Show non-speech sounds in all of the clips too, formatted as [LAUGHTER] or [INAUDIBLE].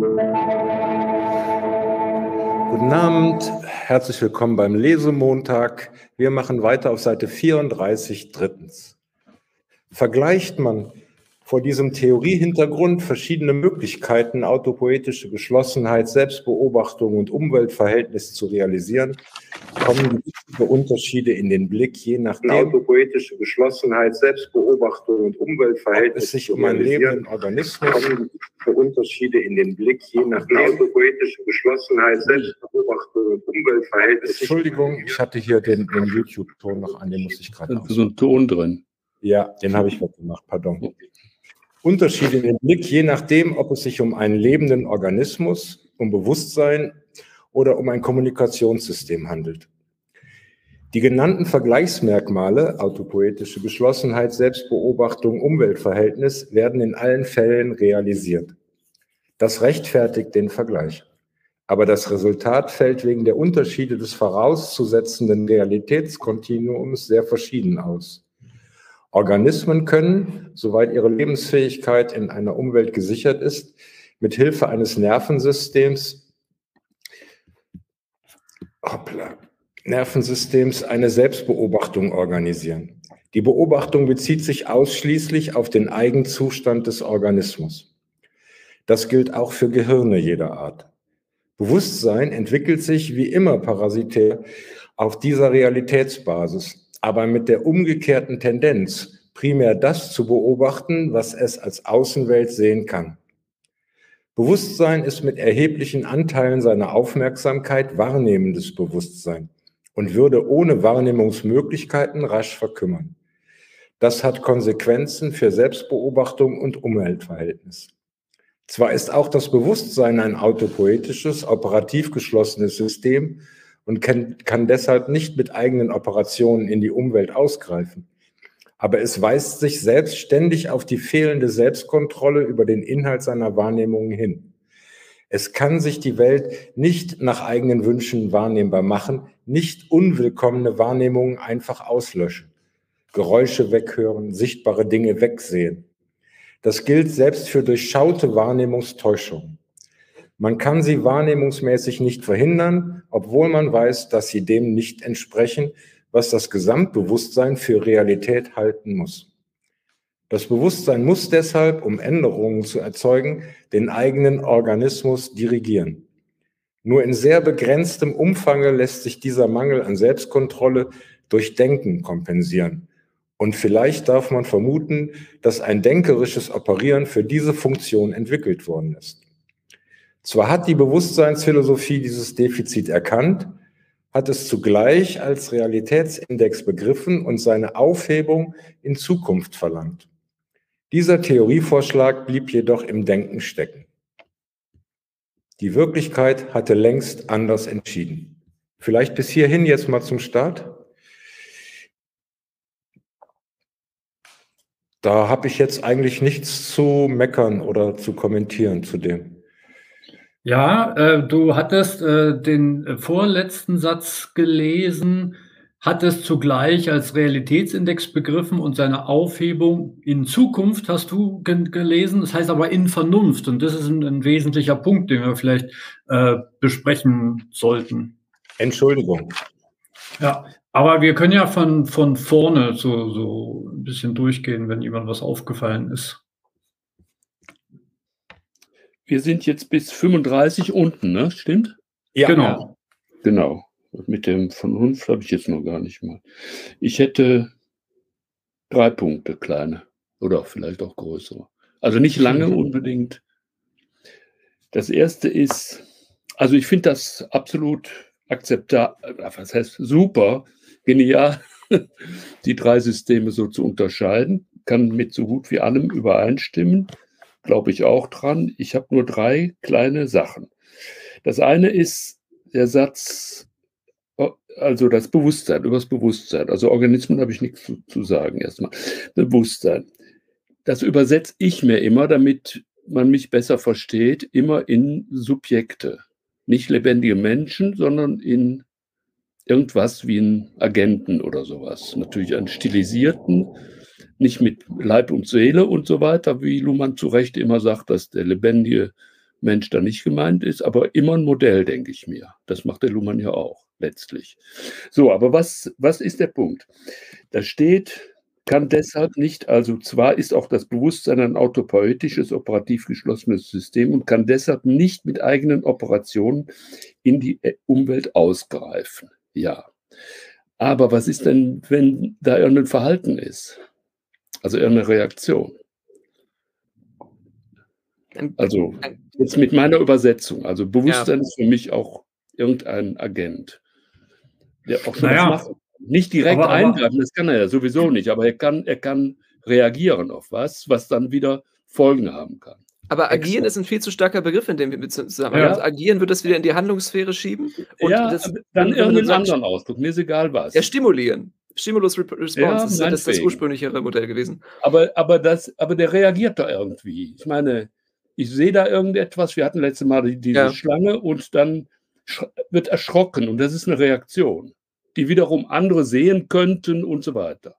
Guten Abend, herzlich willkommen beim Lesemontag. Wir machen weiter auf Seite 34 drittens. Vergleicht man vor diesem Theoriehintergrund verschiedene Möglichkeiten, autopoetische Geschlossenheit, Selbstbeobachtung und Umweltverhältnis zu realisieren, kommen wichtige Unterschiede in den Blick, je nachdem autopoetische Geschlossenheit, Selbstbeobachtung und Umweltverhältnis es sich um einen lebenden Organismus kommen Unterschiede in den Blick, je nachdem autopoetische Geschlossenheit, Selbstbeobachtung und Umweltverhältnis. Entschuldigung, ich hatte hier den, den YouTube-Ton noch an, den muss ich gerade. So ein Ton drin. Ja, den habe ich weggemacht, pardon. Unterschiede den Blick, je nachdem, ob es sich um einen lebenden Organismus, um Bewusstsein oder um ein Kommunikationssystem handelt. Die genannten Vergleichsmerkmale, autopoetische Geschlossenheit, Selbstbeobachtung, Umweltverhältnis, werden in allen Fällen realisiert. Das rechtfertigt den Vergleich. Aber das Resultat fällt wegen der Unterschiede des vorauszusetzenden Realitätskontinuums sehr verschieden aus. Organismen können, soweit ihre Lebensfähigkeit in einer Umwelt gesichert ist, mit Hilfe eines Nervensystems, hoppla, Nervensystems eine Selbstbeobachtung organisieren. Die Beobachtung bezieht sich ausschließlich auf den Eigenzustand des Organismus. Das gilt auch für Gehirne jeder Art. Bewusstsein entwickelt sich wie immer parasitär auf dieser Realitätsbasis aber mit der umgekehrten Tendenz, primär das zu beobachten, was es als Außenwelt sehen kann. Bewusstsein ist mit erheblichen Anteilen seiner Aufmerksamkeit wahrnehmendes Bewusstsein und würde ohne Wahrnehmungsmöglichkeiten rasch verkümmern. Das hat Konsequenzen für Selbstbeobachtung und Umweltverhältnis. Zwar ist auch das Bewusstsein ein autopoetisches, operativ geschlossenes System, und kann, kann deshalb nicht mit eigenen Operationen in die Umwelt ausgreifen. Aber es weist sich selbstständig auf die fehlende Selbstkontrolle über den Inhalt seiner Wahrnehmungen hin. Es kann sich die Welt nicht nach eigenen Wünschen wahrnehmbar machen, nicht unwillkommene Wahrnehmungen einfach auslöschen, Geräusche weghören, sichtbare Dinge wegsehen. Das gilt selbst für durchschaute Wahrnehmungstäuschungen. Man kann sie wahrnehmungsmäßig nicht verhindern, obwohl man weiß, dass sie dem nicht entsprechen, was das Gesamtbewusstsein für Realität halten muss. Das Bewusstsein muss deshalb, um Änderungen zu erzeugen, den eigenen Organismus dirigieren. Nur in sehr begrenztem Umfange lässt sich dieser Mangel an Selbstkontrolle durch Denken kompensieren. Und vielleicht darf man vermuten, dass ein denkerisches Operieren für diese Funktion entwickelt worden ist. Zwar hat die Bewusstseinsphilosophie dieses Defizit erkannt, hat es zugleich als Realitätsindex begriffen und seine Aufhebung in Zukunft verlangt. Dieser Theorievorschlag blieb jedoch im Denken stecken. Die Wirklichkeit hatte längst anders entschieden. Vielleicht bis hierhin jetzt mal zum Start. Da habe ich jetzt eigentlich nichts zu meckern oder zu kommentieren zu dem. Ja, äh, du hattest äh, den äh, vorletzten Satz gelesen, hattest zugleich als Realitätsindex begriffen und seine Aufhebung in Zukunft hast du ge gelesen. Das heißt aber in Vernunft. Und das ist ein, ein wesentlicher Punkt, den wir vielleicht äh, besprechen sollten. Entschuldigung. Ja, aber wir können ja von, von vorne so, so ein bisschen durchgehen, wenn jemand was aufgefallen ist. Wir sind jetzt bis 35 unten, ne? Stimmt? Ja, genau. Genau. Mit dem Vernunft habe ich jetzt noch gar nicht mal. Ich hätte drei Punkte, kleine. Oder vielleicht auch größere. Also nicht lange unbedingt. Das erste ist, also ich finde das absolut akzeptabel, was heißt super, genial, [LAUGHS] die drei Systeme so zu unterscheiden. Kann mit so gut wie allem übereinstimmen glaube ich auch dran. Ich habe nur drei kleine Sachen. Das eine ist der Satz, also das Bewusstsein, über das Bewusstsein. Also Organismen habe ich nichts zu, zu sagen erstmal. Bewusstsein. Das übersetze ich mir immer, damit man mich besser versteht, immer in Subjekte. Nicht lebendige Menschen, sondern in irgendwas wie einen Agenten oder sowas. Natürlich einen stilisierten, nicht mit Leib und Seele und so weiter, wie Luhmann zu Recht immer sagt, dass der lebendige Mensch da nicht gemeint ist, aber immer ein Modell, denke ich mir. Das macht der Luhmann ja auch letztlich. So, aber was, was ist der Punkt? Da steht, kann deshalb nicht, also zwar ist auch das Bewusstsein ein autopoetisches, operativ geschlossenes System und kann deshalb nicht mit eigenen Operationen in die äh, Umwelt ausgreifen. Ja. Aber was ist denn, wenn da irgendein Verhalten ist? Also irgendeine Reaktion? Also jetzt mit meiner Übersetzung. Also Bewusstsein ja. ist für mich auch irgendein Agent, der auch schon naja, was macht. Nicht direkt aber, eingreifen, das kann er ja sowieso nicht, aber er kann, er kann reagieren auf was, was dann wieder Folgen haben kann. Aber agieren ist ein viel zu starker Begriff in dem wir zusammen. Ja. Also agieren wird das wieder in die Handlungssphäre schieben. Und ja, das, dann irgendeinen anderen Ausdruck, mir ist egal was. Ja, stimulieren. Stimulus Response ja, ist das, das ursprünglichere Modell gewesen. Aber, aber, das, aber der reagiert da irgendwie. Ich meine, ich sehe da irgendetwas, wir hatten letzte Mal diese ja. Schlange und dann wird erschrocken und das ist eine Reaktion, die wiederum andere sehen könnten und so weiter.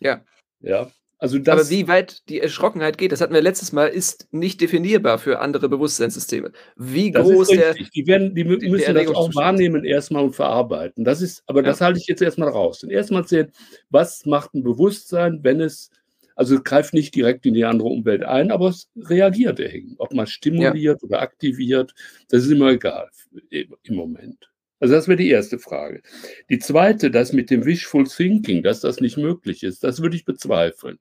Ja. Ja. Also das, Aber wie weit die Erschrockenheit geht, das hatten wir letztes Mal, ist nicht definierbar für andere Bewusstseinssysteme. Wie groß der. Die, werden, die müssen das auch wahrnehmen erstmal und verarbeiten. Das ist, aber ja. das halte ich jetzt erstmal raus. Und erstmal sehen, was macht ein Bewusstsein, wenn es, also greift nicht direkt in die andere Umwelt ein, aber es reagiert irgendwie. Ob man stimuliert ja. oder aktiviert, das ist immer egal im Moment. Also das wäre die erste Frage. Die zweite, das mit dem Wishful Thinking, dass das nicht möglich ist, das würde ich bezweifeln.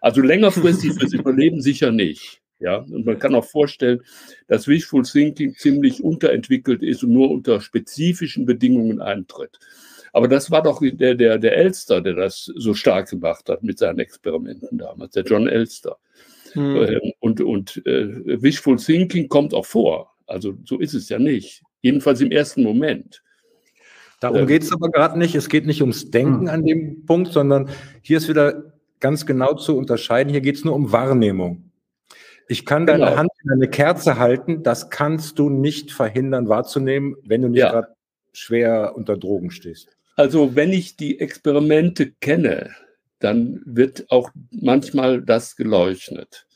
Also längerfristig fürs Überleben sicher nicht. Ja, und man kann auch vorstellen, dass Wishful Thinking ziemlich unterentwickelt ist und nur unter spezifischen Bedingungen eintritt. Aber das war doch der, der, der Elster, der das so stark gemacht hat mit seinen Experimenten damals, der John Elster. Hm. Und, und äh, Wishful Thinking kommt auch vor. Also so ist es ja nicht. Jedenfalls im ersten Moment. Darum ähm, geht es aber gerade nicht. Es geht nicht ums Denken hm. an dem Punkt, sondern hier ist wieder ganz genau zu unterscheiden. Hier geht es nur um Wahrnehmung. Ich kann deine genau. Hand in eine Kerze halten, das kannst du nicht verhindern wahrzunehmen, wenn du nicht ja. gerade schwer unter Drogen stehst. Also wenn ich die Experimente kenne, dann wird auch manchmal das geleuchtet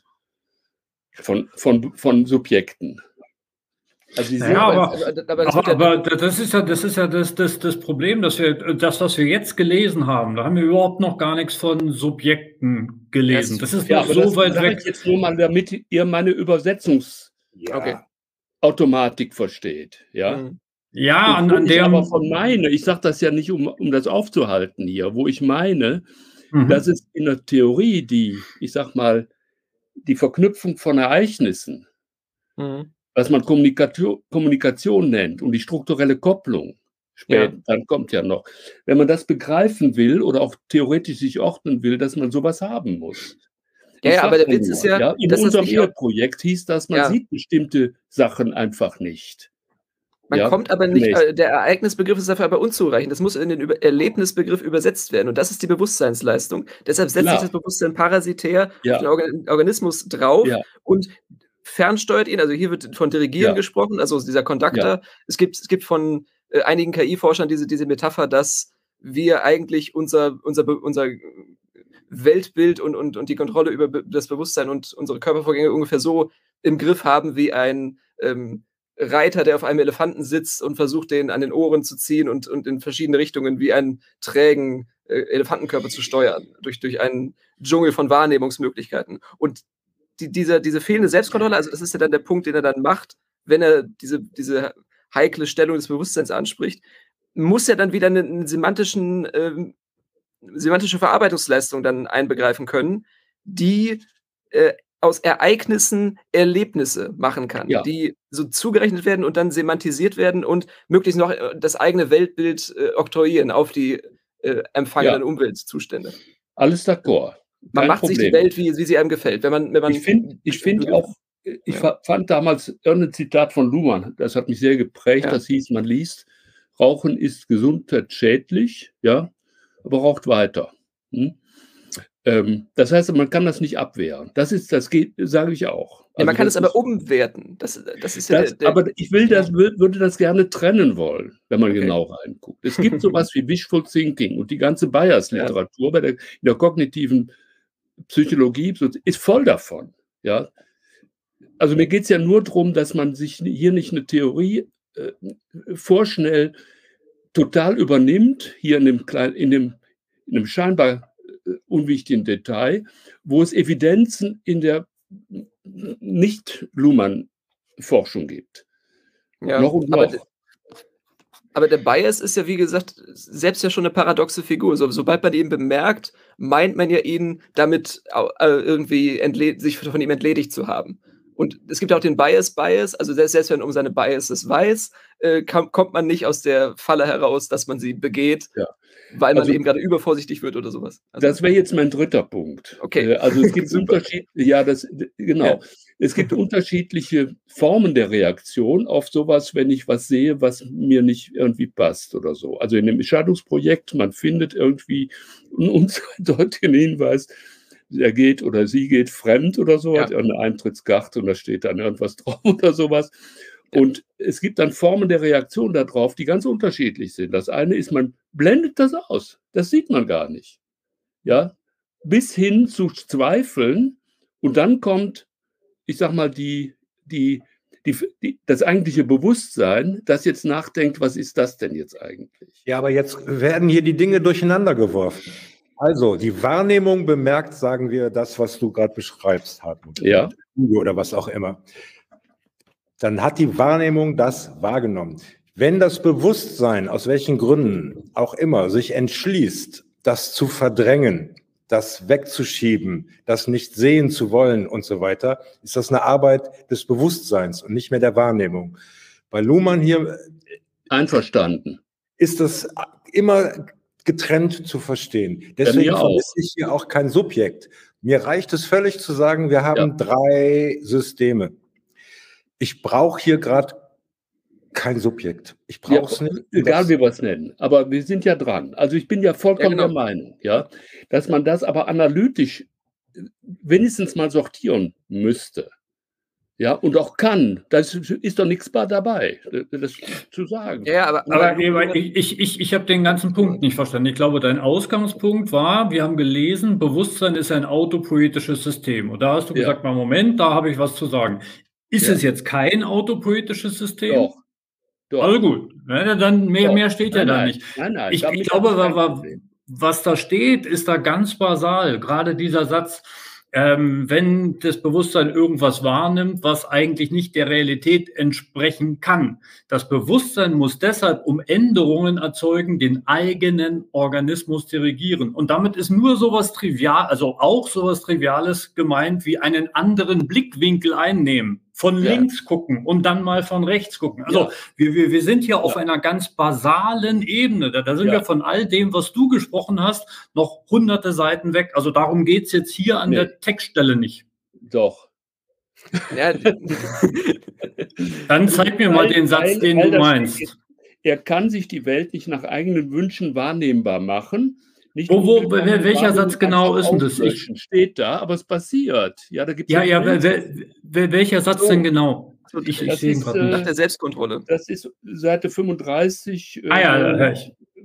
von, von, von Subjekten. Also die aber, aber, aber, aber, das ist ja, das ist ja das, das, das Problem, dass wir das, was wir jetzt gelesen haben, da haben wir überhaupt noch gar nichts von Subjekten gelesen. Das, ist ja so das weit weg. Ich jetzt nur mal, damit ihr meine Übersetzungsautomatik ja. versteht. Ja. Mhm. Ja, an, an der. aber von meine, ich sage das ja nicht, um, um das aufzuhalten hier, wo ich meine, mhm. dass es in der Theorie die, ich sag mal, die Verknüpfung von Ereignissen, mhm was man Kommunikation, Kommunikation nennt und die strukturelle Kopplung, später, ja. dann kommt ja noch. Wenn man das begreifen will oder auch theoretisch sich ordnen will, dass man sowas haben muss. Ja, ja aber der Witz ist ja, ja in unserem Projekt hieß das, man ja. sieht bestimmte Sachen einfach nicht. Man ja, kommt aber nicht, äh, der Ereignisbegriff ist dafür aber unzureichend. Das muss in den Über Erlebnisbegriff übersetzt werden. Und das ist die Bewusstseinsleistung. Deshalb setzt Klar. sich das Bewusstsein parasitär ja. auf den Organ Organismus drauf. Ja. Und fernsteuert ihn. Also hier wird von Dirigieren ja. gesprochen, also dieser Conductor. Ja. Es, gibt, es gibt von äh, einigen KI-Forschern diese, diese Metapher, dass wir eigentlich unser, unser, unser Weltbild und, und, und die Kontrolle über das Bewusstsein und unsere Körpervorgänge ungefähr so im Griff haben wie ein ähm, Reiter, der auf einem Elefanten sitzt und versucht, den an den Ohren zu ziehen und, und in verschiedene Richtungen wie einen trägen äh, Elefantenkörper zu steuern, durch, durch einen Dschungel von Wahrnehmungsmöglichkeiten. Und die, diese, diese fehlende Selbstkontrolle, also das ist ja dann der Punkt, den er dann macht, wenn er diese, diese heikle Stellung des Bewusstseins anspricht, muss er dann wieder eine, eine semantischen, äh, semantische Verarbeitungsleistung dann einbegreifen können, die äh, aus Ereignissen Erlebnisse machen kann, ja. die so zugerechnet werden und dann semantisiert werden und möglichst noch äh, das eigene Weltbild äh, oktroyieren auf die äh, empfangenen ja. Umweltzustände. Alles d'accord. Man macht Problem. sich die Welt, wie, wie sie einem gefällt. Wenn man, wenn man ich finde ich find auch, ich ja. fand damals irgendein Zitat von Luhmann, das hat mich sehr geprägt, ja. das hieß, man liest, Rauchen ist gesundheitsschädlich, ja, aber raucht weiter. Hm? Ähm, das heißt, man kann das nicht abwehren. Das ist, das geht, sage ich auch. Ja, also man kann es aber umwerten. Das, das ist ja das, der, der, aber ich will das, würde das gerne trennen wollen, wenn man okay. genau reinguckt. Es gibt sowas wie Wishful Thinking und die ganze Bias-Literatur ja. in der kognitiven Psychologie ist voll davon. Ja? Also mir geht es ja nur darum, dass man sich hier nicht eine Theorie äh, vorschnell total übernimmt, hier in dem, kleinen, in dem, in dem scheinbar äh, unwichtigen Detail, wo es Evidenzen in der Nicht-Luhmann-Forschung gibt. Ja, noch und noch. Aber, aber, der Bias ist ja, wie gesagt, selbst ja schon eine paradoxe Figur. So, sobald man ihn bemerkt, meint man ja ihn damit äh, irgendwie sich von ihm entledigt zu haben. Und es gibt auch den Bias-Bias, also selbst wenn man um seine Biases weiß, äh, kommt man nicht aus der Falle heraus, dass man sie begeht, ja. weil man also, eben gerade übervorsichtig wird oder sowas. Also, das wäre jetzt mein dritter Punkt. Okay. Äh, also es gibt [LAUGHS] Unterschied, ja, das, genau. Ja. Es gibt unterschiedliche Formen der Reaktion auf sowas, wenn ich was sehe, was mir nicht irgendwie passt oder so. Also in dem Entscheidungsprojekt, man findet irgendwie einen undeutigen Hinweis, er geht oder sie geht fremd oder so, ja. hat eine Eintrittskarte und da steht dann irgendwas [LAUGHS] drauf oder sowas. Und es gibt dann Formen der Reaktion darauf, die ganz unterschiedlich sind. Das eine ist, man blendet das aus. Das sieht man gar nicht. Ja, bis hin zu Zweifeln. Und dann kommt, ich sag mal, die, die, die, die, das eigentliche Bewusstsein, das jetzt nachdenkt, was ist das denn jetzt eigentlich? Ja, aber jetzt werden hier die Dinge durcheinander geworfen. Also, die Wahrnehmung bemerkt, sagen wir, das, was du gerade beschreibst, Hartmut. Ja. Oder was auch immer. Dann hat die Wahrnehmung das wahrgenommen. Wenn das Bewusstsein, aus welchen Gründen auch immer, sich entschließt, das zu verdrängen, das wegzuschieben, das nicht sehen zu wollen und so weiter, ist das eine Arbeit des Bewusstseins und nicht mehr der Wahrnehmung. Bei Luhmann hier einverstanden. Ist das immer getrennt zu verstehen. Deswegen vermisse ich hier auch kein Subjekt. Mir reicht es völlig zu sagen, wir haben ja. drei Systeme. Ich brauche hier gerade kein Subjekt. Ich brauche es ja, nicht. Egal wie wir es nennen. Aber wir sind ja dran. Also ich bin ja vollkommen ja, genau. der Meinung, ja, dass man das aber analytisch wenigstens mal sortieren müsste. Ja, und auch kann. Da ist doch nichts dabei, das zu sagen. Ja, aber, aber ich, ich, ich habe den ganzen Punkt nicht verstanden. Ich glaube, dein Ausgangspunkt war, wir haben gelesen, Bewusstsein ist ein autopoetisches System. Und da hast du ja. gesagt, mal Moment, da habe ich was zu sagen. Ist ja. es jetzt kein autopoetisches System? Doch. Doch. Also gut, ne, dann mehr, mehr steht nein, ja da nicht. Nein, nein, ich, ich glaube, was da steht, ist da ganz basal. Gerade dieser Satz, ähm, wenn das Bewusstsein irgendwas wahrnimmt, was eigentlich nicht der Realität entsprechen kann. Das Bewusstsein muss deshalb, um Änderungen erzeugen, den eigenen Organismus dirigieren. Und damit ist nur sowas trivial, also auch sowas Triviales gemeint wie einen anderen Blickwinkel einnehmen von ja. links gucken und dann mal von rechts gucken. Also ja. wir, wir, wir sind hier ja. auf einer ganz basalen Ebene. Da, da sind wir von all dem, was du gesprochen hast, noch hunderte Seiten weg. Also darum geht's jetzt hier an nee. der Textstelle nicht. Doch. [LAUGHS] [LAUGHS] dann zeig mir mal den Satz, den du meinst. Er kann sich die Welt nicht nach eigenen Wünschen wahrnehmbar machen. Nicht wo, wo, welcher Satz genau ist denn das? Ich, steht da, aber es passiert. Ja, da gibt's ja, ja, wer, welcher Satz so. denn genau? Ich, ich sehe gerade äh, nach der Selbstkontrolle. Das ist Seite 35, ah, ja, äh,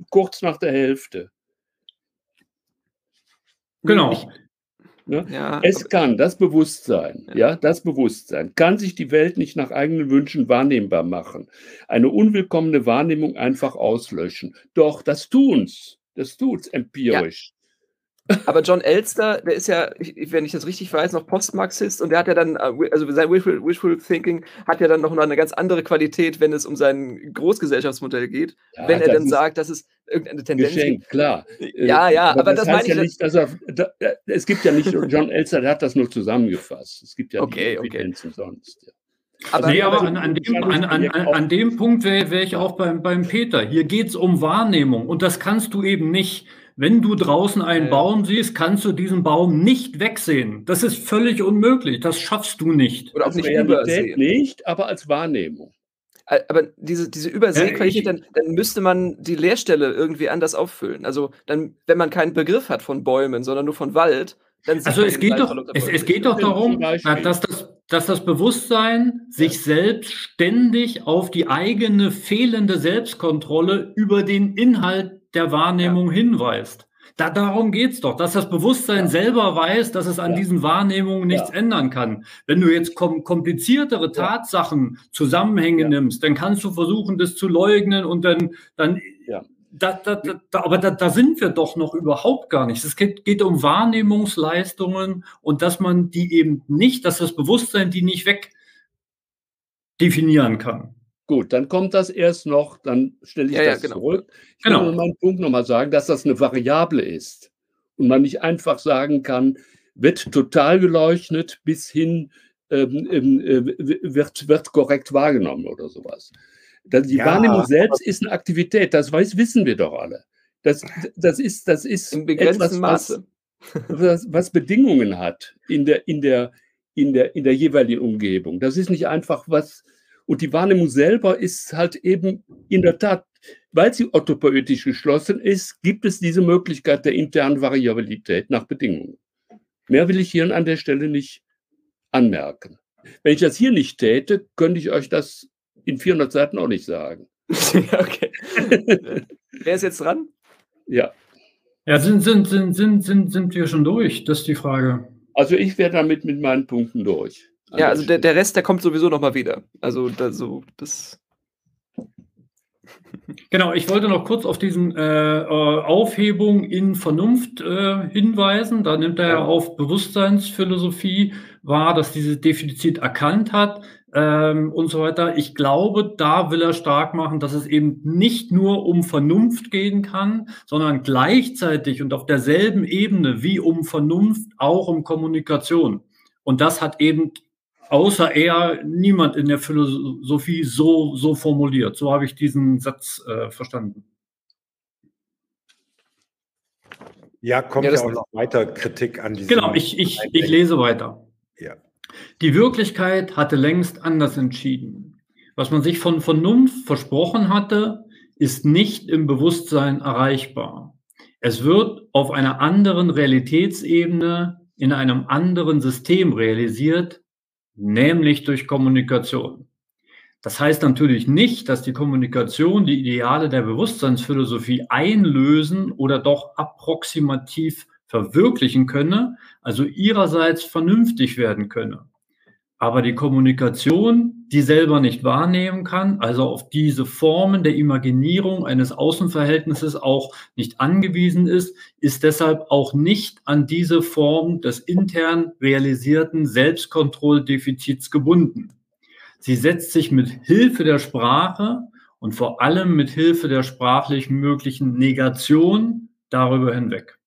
kurz nach der Hälfte. Genau. Ich, ne? ja, es kann das Bewusstsein, ja. ja. das Bewusstsein, kann sich die Welt nicht nach eigenen Wünschen wahrnehmbar machen. Eine unwillkommene Wahrnehmung einfach auslöschen. Doch das tun's. Das tut's empirisch. Ja. Aber John [LAUGHS] Elster, der ist ja, wenn ich das richtig weiß, noch Postmarxist und der hat ja dann, äh, also sein Wishful, Wishful Thinking hat ja dann noch eine ganz andere Qualität, wenn es um sein Großgesellschaftsmodell geht. Ja, wenn er dann sagt, dass es irgendeine Tendenz Geschenk, klar. Ja, ja, aber, aber das, das meine ich ja nicht. Dass er, da, es gibt ja nicht, John Elster, der hat das nur zusammengefasst. Es gibt ja okay, nicht okay. sonst. Ja. Aber, nee, aber an, an, dem, an, an, an dem Punkt wäre wär ich auch beim, beim Peter. Hier geht es um Wahrnehmung und das kannst du eben nicht. Wenn du draußen einen. Baum siehst, kannst du diesen Baum nicht wegsehen. Das ist völlig unmöglich. Das schaffst du nicht. Oder auch nicht übersehen. nicht, aber als Wahrnehmung. Aber diese, diese Übersehqualität, dann, dann müsste man die Leerstelle irgendwie anders auffüllen. Also dann, wenn man keinen Begriff hat von Bäumen, sondern nur von Wald, also es geht doch, es, es geht doch darum, dass das dass das Bewusstsein sich selbst ständig auf die eigene fehlende Selbstkontrolle über den Inhalt der Wahrnehmung ja. hinweist. da, darum geht es doch, dass das Bewusstsein ja. selber weiß, dass es an ja. diesen Wahrnehmungen nichts ja. ändern kann. Wenn du jetzt kom kompliziertere Tatsachen, Zusammenhänge nimmst, dann kannst du versuchen, das zu leugnen und dann, dann da, da, da, aber da, da sind wir doch noch überhaupt gar nicht. Es geht, geht um Wahrnehmungsleistungen und dass man die eben nicht, dass das Bewusstsein die nicht weg definieren kann. Gut, dann kommt das erst noch, dann stelle ich ja, das ja, genau. zurück. Ich genau. will meinen Punkt nochmal sagen, dass das eine Variable ist und man nicht einfach sagen kann, wird total geleuchtet bis hin ähm, ähm äh, wird, wird korrekt wahrgenommen oder sowas. Die ja, Wahrnehmung selbst ist eine Aktivität, das weiß, wissen wir doch alle. Das, das ist, das ist Im etwas, Maße. Was, was Bedingungen hat in der, in, der, in, der, in der jeweiligen Umgebung. Das ist nicht einfach was, und die Wahrnehmung selber ist halt eben in der Tat, weil sie orthopoetisch geschlossen ist, gibt es diese Möglichkeit der internen Variabilität nach Bedingungen. Mehr will ich hier an der Stelle nicht anmerken. Wenn ich das hier nicht täte, könnte ich euch das in 400 Seiten auch nicht sagen. [LAUGHS] okay. Wer ist jetzt dran? Ja. Ja, sind, sind, sind, sind, sind, sind wir schon durch? Das ist die Frage. Also ich wäre damit mit meinen Punkten durch. Ja, also der, der Rest, der kommt sowieso nochmal wieder. Also da, so, das. Genau, ich wollte noch kurz auf diesen äh, äh, Aufhebung in Vernunft äh, hinweisen. Da nimmt er ja auf Bewusstseinsphilosophie wahr, dass dieses Defizit erkannt hat ähm, und so weiter. Ich glaube, da will er stark machen, dass es eben nicht nur um Vernunft gehen kann, sondern gleichzeitig und auf derselben Ebene wie um Vernunft auch um Kommunikation. Und das hat eben außer er niemand in der Philosophie so, so formuliert. So habe ich diesen Satz äh, verstanden. Ja, kommt ja, ja auch noch weiter Kritik an diesem. Genau, ich, ich, ich lese weiter. Ja. Die Wirklichkeit hatte längst anders entschieden. Was man sich von Vernunft versprochen hatte, ist nicht im Bewusstsein erreichbar. Es wird auf einer anderen Realitätsebene in einem anderen System realisiert, nämlich durch Kommunikation. Das heißt natürlich nicht, dass die Kommunikation die Ideale der Bewusstseinsphilosophie einlösen oder doch approximativ verwirklichen könne, also ihrerseits vernünftig werden könne. Aber die Kommunikation, die selber nicht wahrnehmen kann, also auf diese Formen der Imaginierung eines Außenverhältnisses auch nicht angewiesen ist, ist deshalb auch nicht an diese Form des intern realisierten Selbstkontrolldefizits gebunden. Sie setzt sich mit Hilfe der Sprache und vor allem mit Hilfe der sprachlich möglichen Negation darüber hinweg.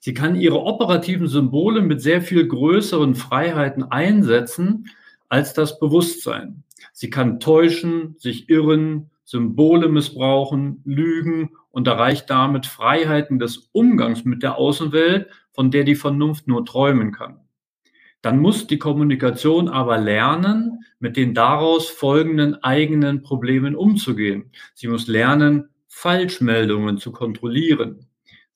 Sie kann ihre operativen Symbole mit sehr viel größeren Freiheiten einsetzen als das Bewusstsein. Sie kann täuschen, sich irren, Symbole missbrauchen, lügen und erreicht damit Freiheiten des Umgangs mit der Außenwelt, von der die Vernunft nur träumen kann. Dann muss die Kommunikation aber lernen, mit den daraus folgenden eigenen Problemen umzugehen. Sie muss lernen, Falschmeldungen zu kontrollieren.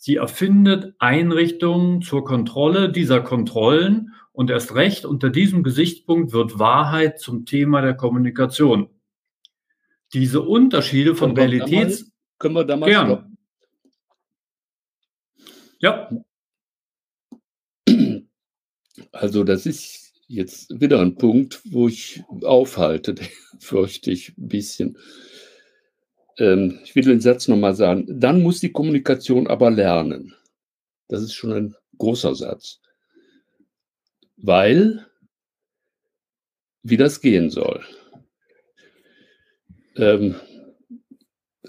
Sie erfindet Einrichtungen zur Kontrolle dieser Kontrollen und erst recht unter diesem Gesichtspunkt wird Wahrheit zum Thema der Kommunikation. Diese Unterschiede von können Realitäts... Wir mal, können wir da mal gern. Ja. Also das ist jetzt wieder ein Punkt, wo ich aufhalte, [LAUGHS] fürchte ich ein bisschen ähm, ich will den Satz nochmal sagen, dann muss die Kommunikation aber lernen. Das ist schon ein großer Satz. Weil, wie das gehen soll. Ähm,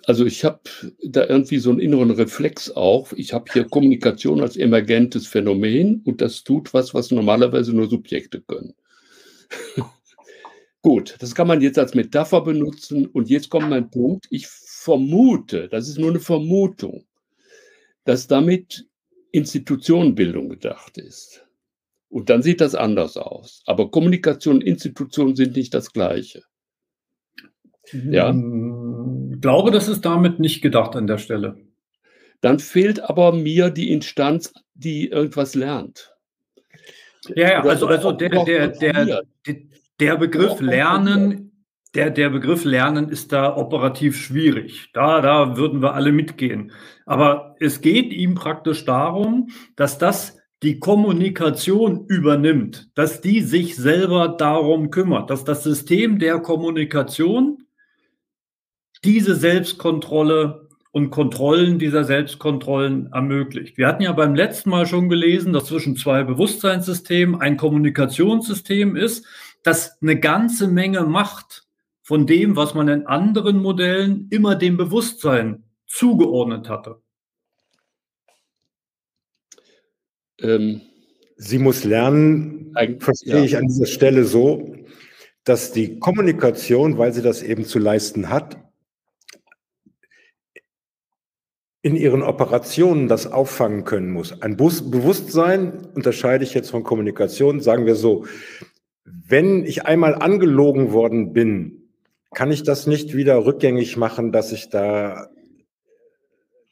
also ich habe da irgendwie so einen inneren Reflex auch. Ich habe hier Kommunikation als emergentes Phänomen und das tut was, was normalerweise nur Subjekte können. Gut, das kann man jetzt als Metapher benutzen. Und jetzt kommt mein Punkt. Ich vermute, das ist nur eine Vermutung, dass damit Institutionenbildung gedacht ist. Und dann sieht das anders aus. Aber Kommunikation und Institutionen sind nicht das Gleiche. Ja. Ich hm, glaube, das ist damit nicht gedacht an der Stelle. Dann fehlt aber mir die Instanz, die irgendwas lernt. Ja, ja also, also der, der, der, der Begriff Lernen der, der Begriff Lernen ist da operativ schwierig. Da, da würden wir alle mitgehen. Aber es geht ihm praktisch darum, dass das die Kommunikation übernimmt, dass die sich selber darum kümmert, dass das System der Kommunikation diese Selbstkontrolle und Kontrollen dieser Selbstkontrollen ermöglicht. Wir hatten ja beim letzten Mal schon gelesen, dass zwischen zwei Bewusstseinssystemen ein Kommunikationssystem ist, das eine ganze Menge macht von dem, was man in anderen Modellen immer dem Bewusstsein zugeordnet hatte. Ähm, Sie muss lernen, verstehe ja. ich an dieser Stelle so, dass die Kommunikation, weil sie das eben zu leisten hat, in ihren Operationen das auffangen können muss. Ein Bewusstsein unterscheide ich jetzt von Kommunikation, sagen wir so, wenn ich einmal angelogen worden bin, kann ich das nicht wieder rückgängig machen, dass ich da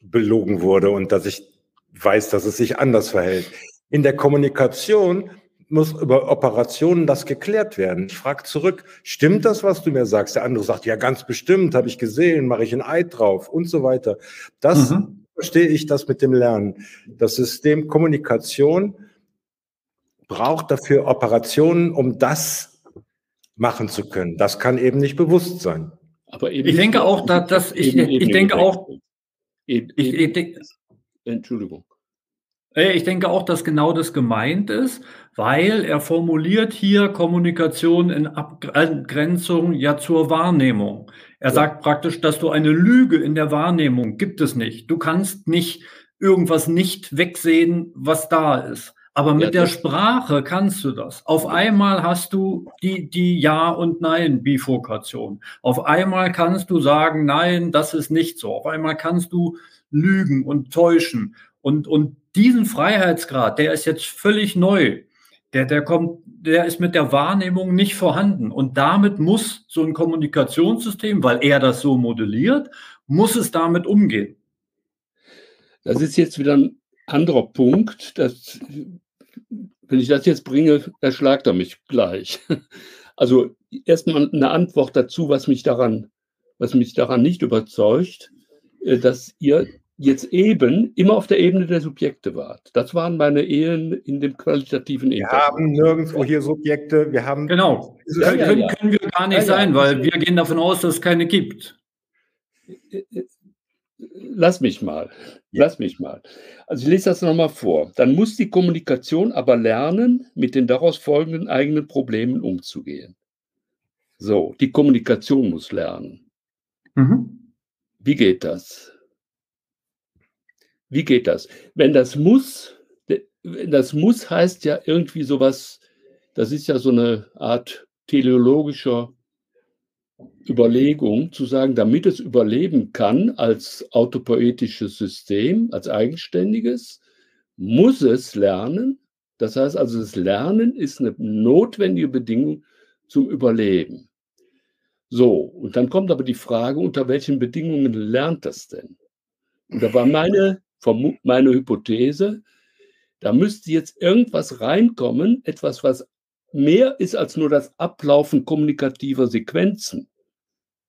belogen wurde und dass ich weiß, dass es sich anders verhält. In der Kommunikation muss über Operationen das geklärt werden. Ich frage zurück, stimmt das, was du mir sagst? Der andere sagt, ja, ganz bestimmt, habe ich gesehen, mache ich ein Eid drauf und so weiter. Das mhm. verstehe ich das mit dem Lernen. Das System Kommunikation braucht dafür Operationen, um das machen zu können. Das kann eben nicht bewusst sein. Aber ich denke auch, dass, dass ich, ich denke auch, ich, ich, Entschuldigung. Ich denke auch, dass genau das gemeint ist, weil er formuliert hier Kommunikation in Abgrenzung ja zur Wahrnehmung. Er ja. sagt praktisch, dass du eine Lüge in der Wahrnehmung gibt es nicht. Du kannst nicht irgendwas nicht wegsehen, was da ist. Aber mit ja, der Sprache kannst du das. Auf einmal hast du die, die Ja- und Nein-Bifurkation. Auf einmal kannst du sagen, nein, das ist nicht so. Auf einmal kannst du lügen und täuschen. Und, und diesen Freiheitsgrad, der ist jetzt völlig neu. Der, der kommt, der ist mit der Wahrnehmung nicht vorhanden. Und damit muss so ein Kommunikationssystem, weil er das so modelliert, muss es damit umgehen. Das ist jetzt wieder ein anderer Punkt. Dass, wenn ich das jetzt bringe, erschlagt er mich gleich. [LAUGHS] Also erstmal eine Antwort dazu, was mich daran, was mich daran nicht überzeugt, äh, dass ihr jetzt eben immer auf der Ebene der Subjekte wart. Das waren meine Ehen in dem qualitativen Wir Interview. haben nirgendwo hier Subjekte, wir haben. Genau. Ja, können, ja, ja. können wir gar nicht sein, weil wir gehen davon aus, dass es keine gibt. Lass mich mal. Lass mich mal. Also ich lese das nochmal vor. Dann muss die Kommunikation aber lernen, mit den daraus folgenden eigenen Problemen umzugehen. So, die Kommunikation muss lernen. Mhm. Wie geht das? Wie geht das? Wenn das muss, das muss heißt ja irgendwie sowas, das ist ja so eine Art teleologischer Überlegung, zu sagen, damit es überleben kann als autopoetisches System, als eigenständiges, muss es lernen. Das heißt also, das Lernen ist eine notwendige Bedingung zum Überleben. So, und dann kommt aber die Frage, unter welchen Bedingungen lernt das denn? Und da war meine meine Hypothese, da müsste jetzt irgendwas reinkommen, etwas, was mehr ist als nur das Ablaufen kommunikativer Sequenzen.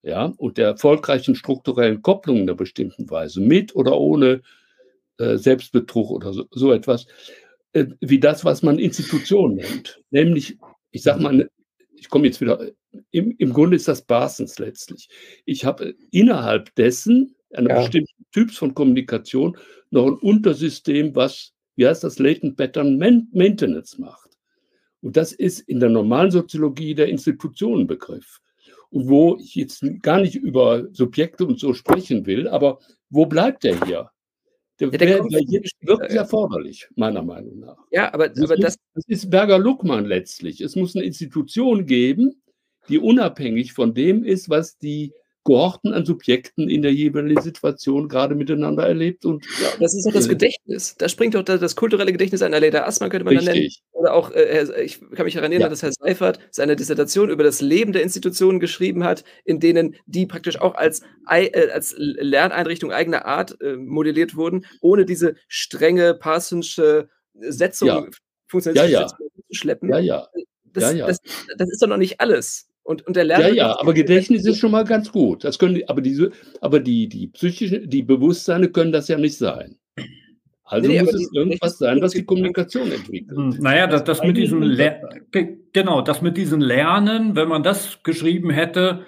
Ja, und der erfolgreichen strukturellen Kopplung in einer bestimmten Weise, mit oder ohne äh, Selbstbetrug oder so, so etwas, äh, wie das, was man Institution nennt. Nämlich, ich sage mal, ich komme jetzt wieder, im, im Grunde ist das Basens letztlich. Ich habe innerhalb dessen, einer ja. bestimmten Typs von Kommunikation, noch ein Untersystem, was, wie heißt das, Latent Pattern Maintenance macht. Und das ist in der normalen Soziologie der Institutionenbegriff. Wo ich jetzt gar nicht über Subjekte und so sprechen will, aber wo bleibt der hier? Der, ja, der wäre wirklich erforderlich, meiner Meinung nach. Ja, aber, das, aber das, das ist Berger-Luckmann letztlich. Es muss eine Institution geben, die unabhängig von dem ist, was die Kohorten an Subjekten in der jeweiligen Situation gerade miteinander erlebt. Und, ja, das ist doch das Gedächtnis. Da springt doch das kulturelle Gedächtnis an Aleda Assmann, könnte man Richtig. dann nennen. Oder auch, äh, ich kann mich daran erinnern, ja. dass Herr Seifert seine Dissertation über das Leben der Institutionen geschrieben hat, in denen die praktisch auch als, äh, als Lerneinrichtung eigener Art äh, modelliert wurden, ohne diese strenge Parsonsche Setzung, ja. funktionalistische ja, ja. zu schleppen. Ja, ja. Das, das, das, ist doch noch nicht alles. Und, und der Lerner. Ja, ja, aber Gedächtnis ist schon mal ganz gut. Das können die, aber diese, aber die, die psychische, die Bewusstseine können das ja nicht sein. Also nee, muss es irgendwas sein, was die Kommunikation entwickelt. Hm, naja, das, das mit diesem genau, das mit diesem Lernen, wenn man das geschrieben hätte,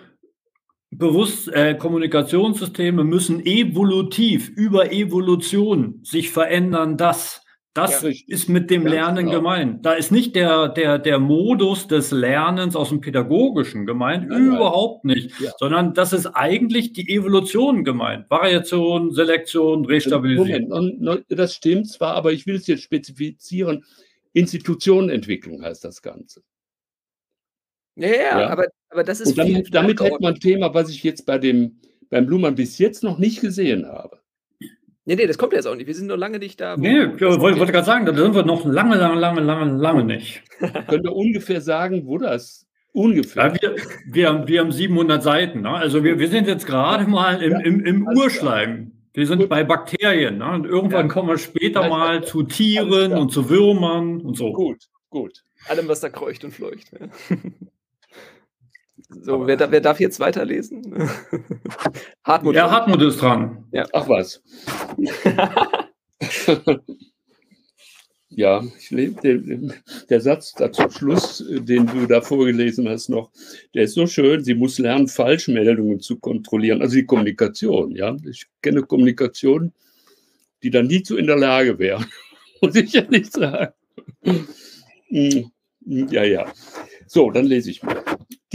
Bewusst, äh, Kommunikationssysteme müssen evolutiv über Evolution sich verändern, das. Das ja, ist mit dem Lernen genau. gemeint. Da ist nicht der, der, der Modus des Lernens aus dem Pädagogischen gemeint, nein, überhaupt nein. nicht, ja. sondern das ist eigentlich die Evolution gemeint. Variation, Selektion, Restabilisierung. Moment, das stimmt zwar, aber ich will es jetzt spezifizieren. Institutionenentwicklung heißt das Ganze. Ja, ja, ja. Aber, aber das ist. Und damit, damit hätte man ein Thema, was ich jetzt bei dem, beim Blumen bis jetzt noch nicht gesehen habe. Nee, nee, das kommt jetzt auch nicht. Wir sind noch lange nicht da. Nee, ich wollte, wollte gerade sagen, da sind wir noch lange, lange, lange, lange, lange nicht. Könnt ihr ungefähr sagen, wo das ungefähr? Ja, wir, wir, haben, wir haben 700 Seiten. Ne? Also wir, wir sind jetzt gerade mal im, im, im Urschleim. Wir sind Gut. bei Bakterien. Ne? Und irgendwann ja. kommen wir später mal zu Tieren und zu Würmern und so. Gut, gut. Allem, was da kreucht und fleucht. Ja. So, wer, wer, darf jetzt weiterlesen? [LAUGHS] Hartmut. Ja, Hartmut ist dran. Ja. Ach was. [LAUGHS] ja, ich lebe den, der Satz da zum Schluss, den du da vorgelesen hast noch, der ist so schön. Sie muss lernen, Falschmeldungen zu kontrollieren. Also die Kommunikation. Ja, ich kenne Kommunikation, die dann nie zu in der Lage wäre. [LAUGHS] Muss ich ja nicht sagen. Ja, ja. So, dann lese ich mal.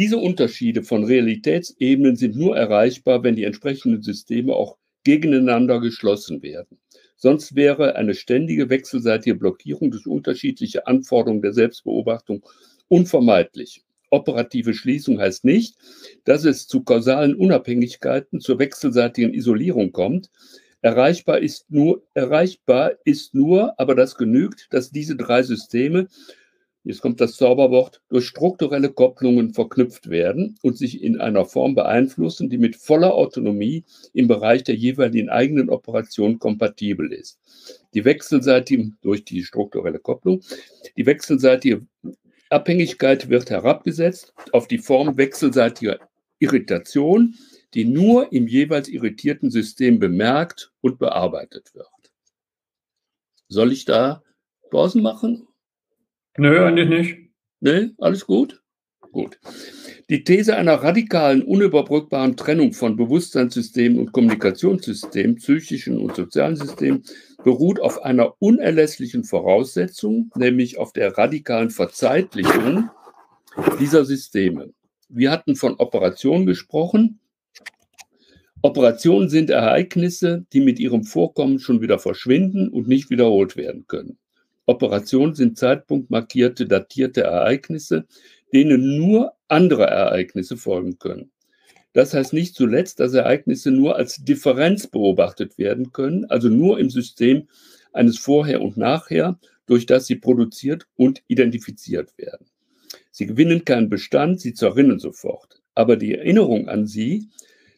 Diese Unterschiede von Realitätsebenen sind nur erreichbar, wenn die entsprechenden Systeme auch gegeneinander geschlossen werden. Sonst wäre eine ständige wechselseitige Blockierung durch unterschiedliche Anforderungen der Selbstbeobachtung unvermeidlich. Operative Schließung heißt nicht, dass es zu kausalen Unabhängigkeiten, zur wechselseitigen Isolierung kommt. Erreichbar ist nur, erreichbar ist nur, aber das genügt, dass diese drei Systeme jetzt kommt das Zauberwort, durch strukturelle Kopplungen verknüpft werden und sich in einer Form beeinflussen, die mit voller Autonomie im Bereich der jeweiligen eigenen Operation kompatibel ist. Die wechselseitige, durch die strukturelle Kopplung, die wechselseitige Abhängigkeit wird herabgesetzt auf die Form wechselseitiger Irritation, die nur im jeweils irritierten System bemerkt und bearbeitet wird. Soll ich da Pausen machen Nö, eigentlich nicht. Nee, alles gut? Gut. Die These einer radikalen, unüberbrückbaren Trennung von Bewusstseinssystemen und Kommunikationssystemen, psychischen und sozialen Systemen, beruht auf einer unerlässlichen Voraussetzung, nämlich auf der radikalen Verzeitlichung dieser Systeme. Wir hatten von Operationen gesprochen. Operationen sind Ereignisse, die mit ihrem Vorkommen schon wieder verschwinden und nicht wiederholt werden können. Operationen sind zeitpunktmarkierte, datierte Ereignisse, denen nur andere Ereignisse folgen können. Das heißt nicht zuletzt, dass Ereignisse nur als Differenz beobachtet werden können, also nur im System eines Vorher und Nachher, durch das sie produziert und identifiziert werden. Sie gewinnen keinen Bestand, sie zerrinnen sofort. Aber die Erinnerung an sie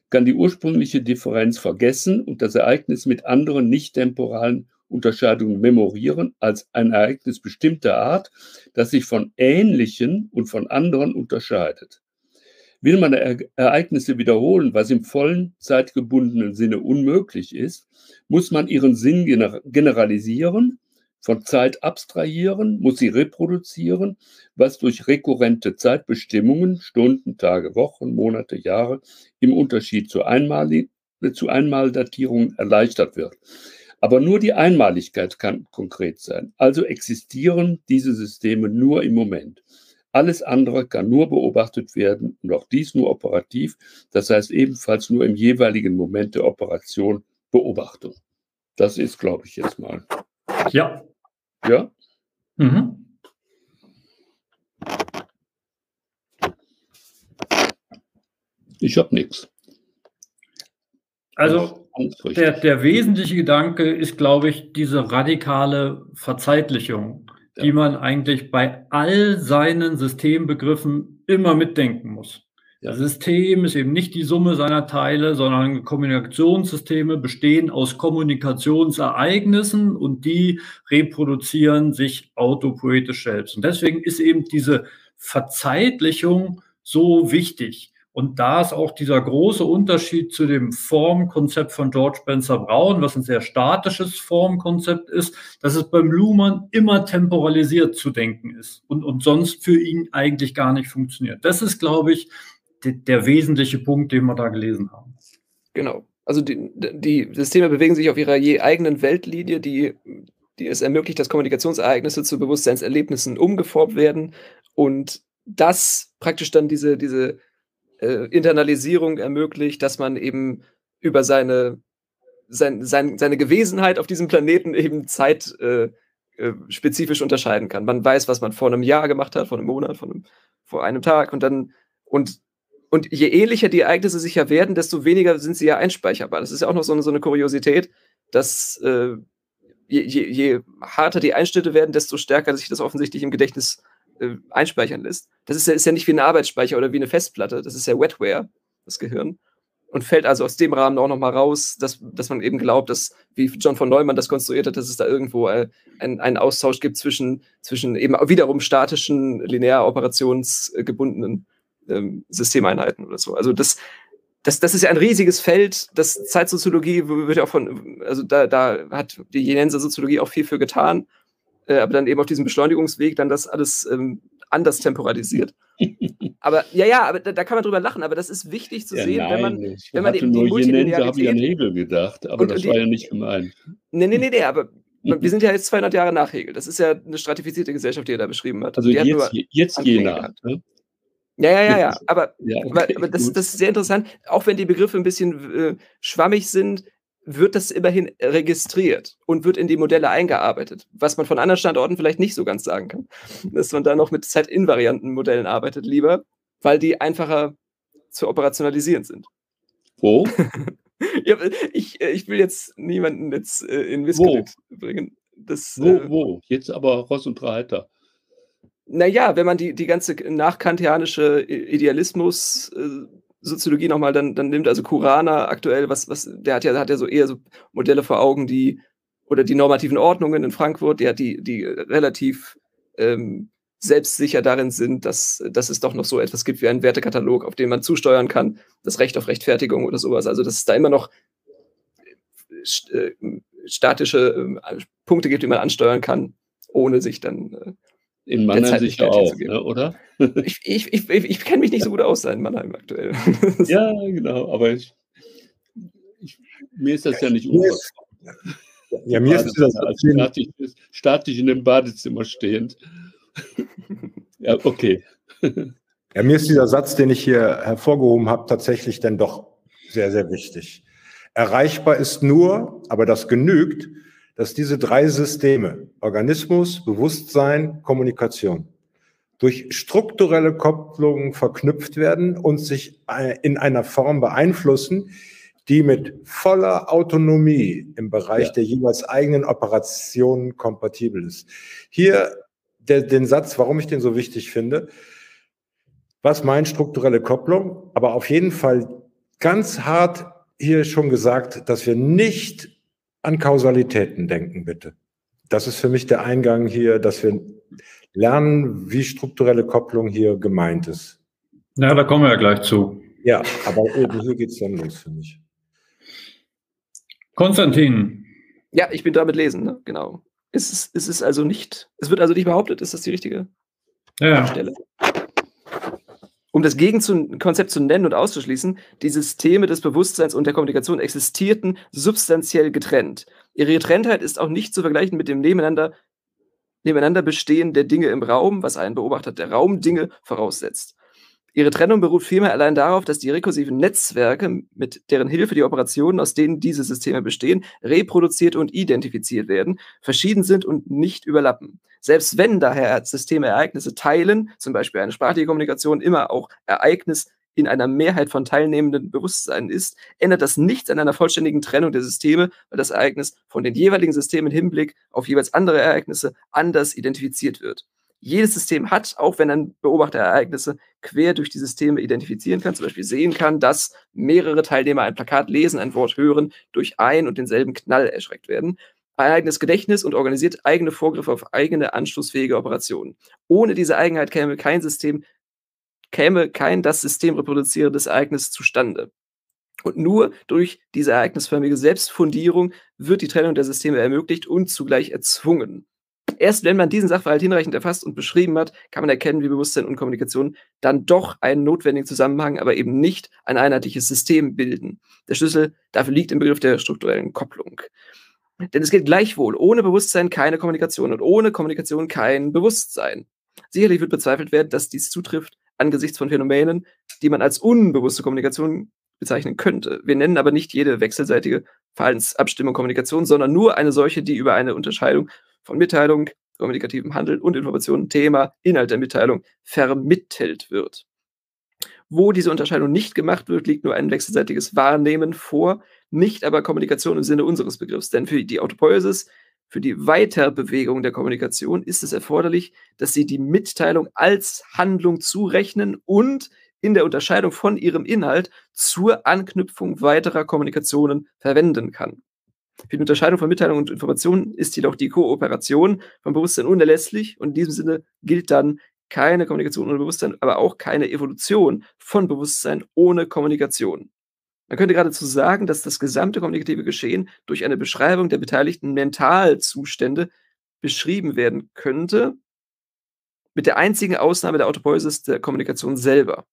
kann die ursprüngliche Differenz vergessen und das Ereignis mit anderen nicht temporalen Unterscheidungen memorieren als ein Ereignis bestimmter Art, das sich von ähnlichen und von anderen unterscheidet. Will man Ereignisse wiederholen, was im vollen zeitgebundenen Sinne unmöglich ist, muss man ihren Sinn generalisieren, von Zeit abstrahieren, muss sie reproduzieren, was durch rekurrente Zeitbestimmungen, Stunden, Tage, Wochen, Monate, Jahre im Unterschied zu, Einmal zu Einmaldatierungen erleichtert wird. Aber nur die Einmaligkeit kann konkret sein. Also existieren diese Systeme nur im Moment. Alles andere kann nur beobachtet werden und auch dies nur operativ, das heißt ebenfalls nur im jeweiligen Moment der Operation Beobachtung. Das ist, glaube ich, jetzt mal. Ja. Ja? Mhm. Ich habe nichts. Also der, der wesentliche Gedanke ist, glaube ich, diese radikale Verzeitlichung, ja. die man eigentlich bei all seinen Systembegriffen immer mitdenken muss. Ja. Das System ist eben nicht die Summe seiner Teile, sondern Kommunikationssysteme bestehen aus Kommunikationsereignissen und die reproduzieren sich autopoetisch selbst. Und deswegen ist eben diese Verzeitlichung so wichtig. Und da ist auch dieser große Unterschied zu dem Formkonzept von George Spencer Brown, was ein sehr statisches Formkonzept ist, dass es beim Luhmann immer temporalisiert zu denken ist und, und sonst für ihn eigentlich gar nicht funktioniert. Das ist, glaube ich, de, der wesentliche Punkt, den wir da gelesen haben. Genau. Also die, die Systeme bewegen sich auf ihrer je eigenen Weltlinie, die, die es ermöglicht, dass Kommunikationsereignisse zu Bewusstseinserlebnissen umgeformt werden und das praktisch dann diese, diese äh, Internalisierung ermöglicht, dass man eben über seine, sein, sein, seine Gewesenheit auf diesem Planeten [LAUGHS] eben zeitspezifisch äh, äh unterscheiden kann. Man weiß, was man vor einem Jahr gemacht hat, vor einem Monat, vor einem, vor einem Tag und dann und und je ähnlicher die Ereignisse sich ja werden, desto weniger sind sie ja einspeicherbar. Das ist ja auch noch so eine, so eine Kuriosität, dass äh, je, je, je, harter die Einschnitte werden, desto stärker sich das offensichtlich im Gedächtnis äh, einspeichern lässt. Das ist ja, ist ja nicht wie ein Arbeitsspeicher oder wie eine Festplatte, das ist ja Wetware, das Gehirn. Und fällt also aus dem Rahmen auch nochmal raus, dass, dass man eben glaubt, dass, wie John von Neumann das konstruiert hat, dass es da irgendwo äh, ein, einen Austausch gibt zwischen, zwischen eben wiederum statischen, linear operationsgebundenen ähm, Systemeinheiten oder so. Also das, das, das ist ja ein riesiges Feld. Das Zeitsoziologie wird ja auch von, also da, da hat die Jenenser Soziologie auch viel für getan äh, aber dann eben auf diesem Beschleunigungsweg dann das alles ähm, anders temporalisiert. [LAUGHS] aber ja, ja, aber da, da, kann man drüber lachen, aber das ist wichtig zu ja, sehen, nein, wenn man, ich wenn man eben die Multilinearität... habe ich an Hegel gedacht, aber und, das und die, war ja nicht gemeint. Nee, nee, nee, nee, aber [LAUGHS] wir sind ja jetzt 200 Jahre nach Hegel. Das ist ja eine stratifizierte Gesellschaft, die er da beschrieben hat. Also die jetzt, jetzt je nach. Ne? Ja, ja, ja, ja. Aber, ja, okay, aber, aber das, das, ist sehr interessant. Auch wenn die Begriffe ein bisschen äh, schwammig sind, wird das immerhin registriert und wird in die Modelle eingearbeitet, was man von anderen Standorten vielleicht nicht so ganz sagen kann. [LAUGHS] Dass man da noch mit Z-invarianten Modellen arbeitet lieber, weil die einfacher zu operationalisieren sind. Wo? [LAUGHS] ja, ich, ich will jetzt niemanden jetzt äh, in Missgebiet bringen. Das, wo, äh, wo? Jetzt aber Ross und Reiter. Naja, wenn man die, die ganze nachkantianische Idealismus äh, Soziologie nochmal dann, dann nimmt, also Kurana aktuell, was, was, der hat ja, hat ja so eher so Modelle vor Augen, die, oder die normativen Ordnungen in Frankfurt, die hat die, die relativ ähm, selbstsicher darin sind, dass, dass es doch noch so etwas gibt wie einen Wertekatalog, auf den man zusteuern kann, das Recht auf Rechtfertigung oder sowas. Also dass es da immer noch äh, statische äh, Punkte gibt, die man ansteuern kann, ohne sich dann äh, in Mannheim sicher auch, ne, oder? [LAUGHS] ich ich, ich, ich kenne mich nicht so gut aus in Mannheim aktuell. [LAUGHS] ja, genau, aber ich, ich, mir ist das ja, ja nicht unvertraut. Ja, mir ist das also statisch, statisch in dem Badezimmer stehend. [LAUGHS] ja, okay. Ja, mir ist dieser Satz, den ich hier hervorgehoben habe, tatsächlich dann doch sehr, sehr wichtig. Erreichbar ist nur, aber das genügt, dass diese drei Systeme, Organismus, Bewusstsein, Kommunikation, durch strukturelle Kopplungen verknüpft werden und sich äh, in einer Form beeinflussen, die mit voller Autonomie im Bereich ja. der jeweils eigenen Operationen kompatibel ist. Hier der, den Satz, warum ich den so wichtig finde. Was meint strukturelle Kopplung? Aber auf jeden Fall ganz hart hier schon gesagt, dass wir nicht an Kausalitäten denken, bitte. Das ist für mich der Eingang hier, dass wir lernen, wie strukturelle Kopplung hier gemeint ist. Ja, da kommen wir ja gleich zu. Ja, aber eben hier geht es dann los für mich. Konstantin. Ja, ich bin damit lesen, ne? genau. Es ist, es ist also nicht, es wird also nicht behauptet, ist das die richtige ja. Stelle? Um das Gegenkonzept zu nennen und auszuschließen, die Systeme des Bewusstseins und der Kommunikation existierten substanziell getrennt. Ihre Getrenntheit ist auch nicht zu vergleichen mit dem Nebeneinander, Nebeneinander Bestehen der Dinge im Raum, was ein Beobachter der Raumdinge voraussetzt. Ihre Trennung beruht vielmehr allein darauf, dass die rekursiven Netzwerke, mit deren Hilfe die Operationen, aus denen diese Systeme bestehen, reproduziert und identifiziert werden, verschieden sind und nicht überlappen. Selbst wenn daher Systeme Ereignisse teilen, zum Beispiel eine sprachliche Kommunikation immer auch Ereignis in einer Mehrheit von teilnehmenden Bewusstsein ist, ändert das nichts an einer vollständigen Trennung der Systeme, weil das Ereignis von den jeweiligen Systemen im Hinblick auf jeweils andere Ereignisse anders identifiziert wird. Jedes System hat, auch wenn ein Beobachter Ereignisse quer durch die Systeme identifizieren kann, zum Beispiel sehen kann, dass mehrere Teilnehmer ein Plakat lesen, ein Wort hören, durch ein und denselben Knall erschreckt werden, eigenes Gedächtnis und organisiert eigene Vorgriffe auf eigene anschlussfähige Operationen. Ohne diese Eigenheit käme kein System käme kein das System reproduzierendes Ereignis zustande. Und nur durch diese ereignisförmige Selbstfundierung wird die Trennung der Systeme ermöglicht und zugleich erzwungen. Erst wenn man diesen Sachverhalt hinreichend erfasst und beschrieben hat, kann man erkennen, wie Bewusstsein und Kommunikation dann doch einen notwendigen Zusammenhang, aber eben nicht ein einheitliches System bilden. Der Schlüssel dafür liegt im Begriff der strukturellen Kopplung. Denn es gilt gleichwohl, ohne Bewusstsein keine Kommunikation und ohne Kommunikation kein Bewusstsein. Sicherlich wird bezweifelt werden, dass dies zutrifft angesichts von Phänomenen, die man als unbewusste Kommunikation bezeichnen könnte. Wir nennen aber nicht jede wechselseitige Verhaltensabstimmung Kommunikation, sondern nur eine solche, die über eine Unterscheidung von Mitteilung, kommunikativem Handeln und Informationen, Thema, Inhalt der Mitteilung vermittelt wird. Wo diese Unterscheidung nicht gemacht wird, liegt nur ein wechselseitiges Wahrnehmen vor, nicht aber Kommunikation im Sinne unseres Begriffs. Denn für die Autopoiesis, für die Weiterbewegung der Kommunikation ist es erforderlich, dass sie die Mitteilung als Handlung zurechnen und in der Unterscheidung von ihrem Inhalt zur Anknüpfung weiterer Kommunikationen verwenden kann. Für die Unterscheidung von Mitteilung und Information ist jedoch die Kooperation von Bewusstsein unerlässlich und in diesem Sinne gilt dann keine Kommunikation ohne Bewusstsein, aber auch keine Evolution von Bewusstsein ohne Kommunikation. Man könnte geradezu sagen, dass das gesamte kommunikative Geschehen durch eine Beschreibung der beteiligten Mentalzustände beschrieben werden könnte, mit der einzigen Ausnahme der Autopoiesis der Kommunikation selber.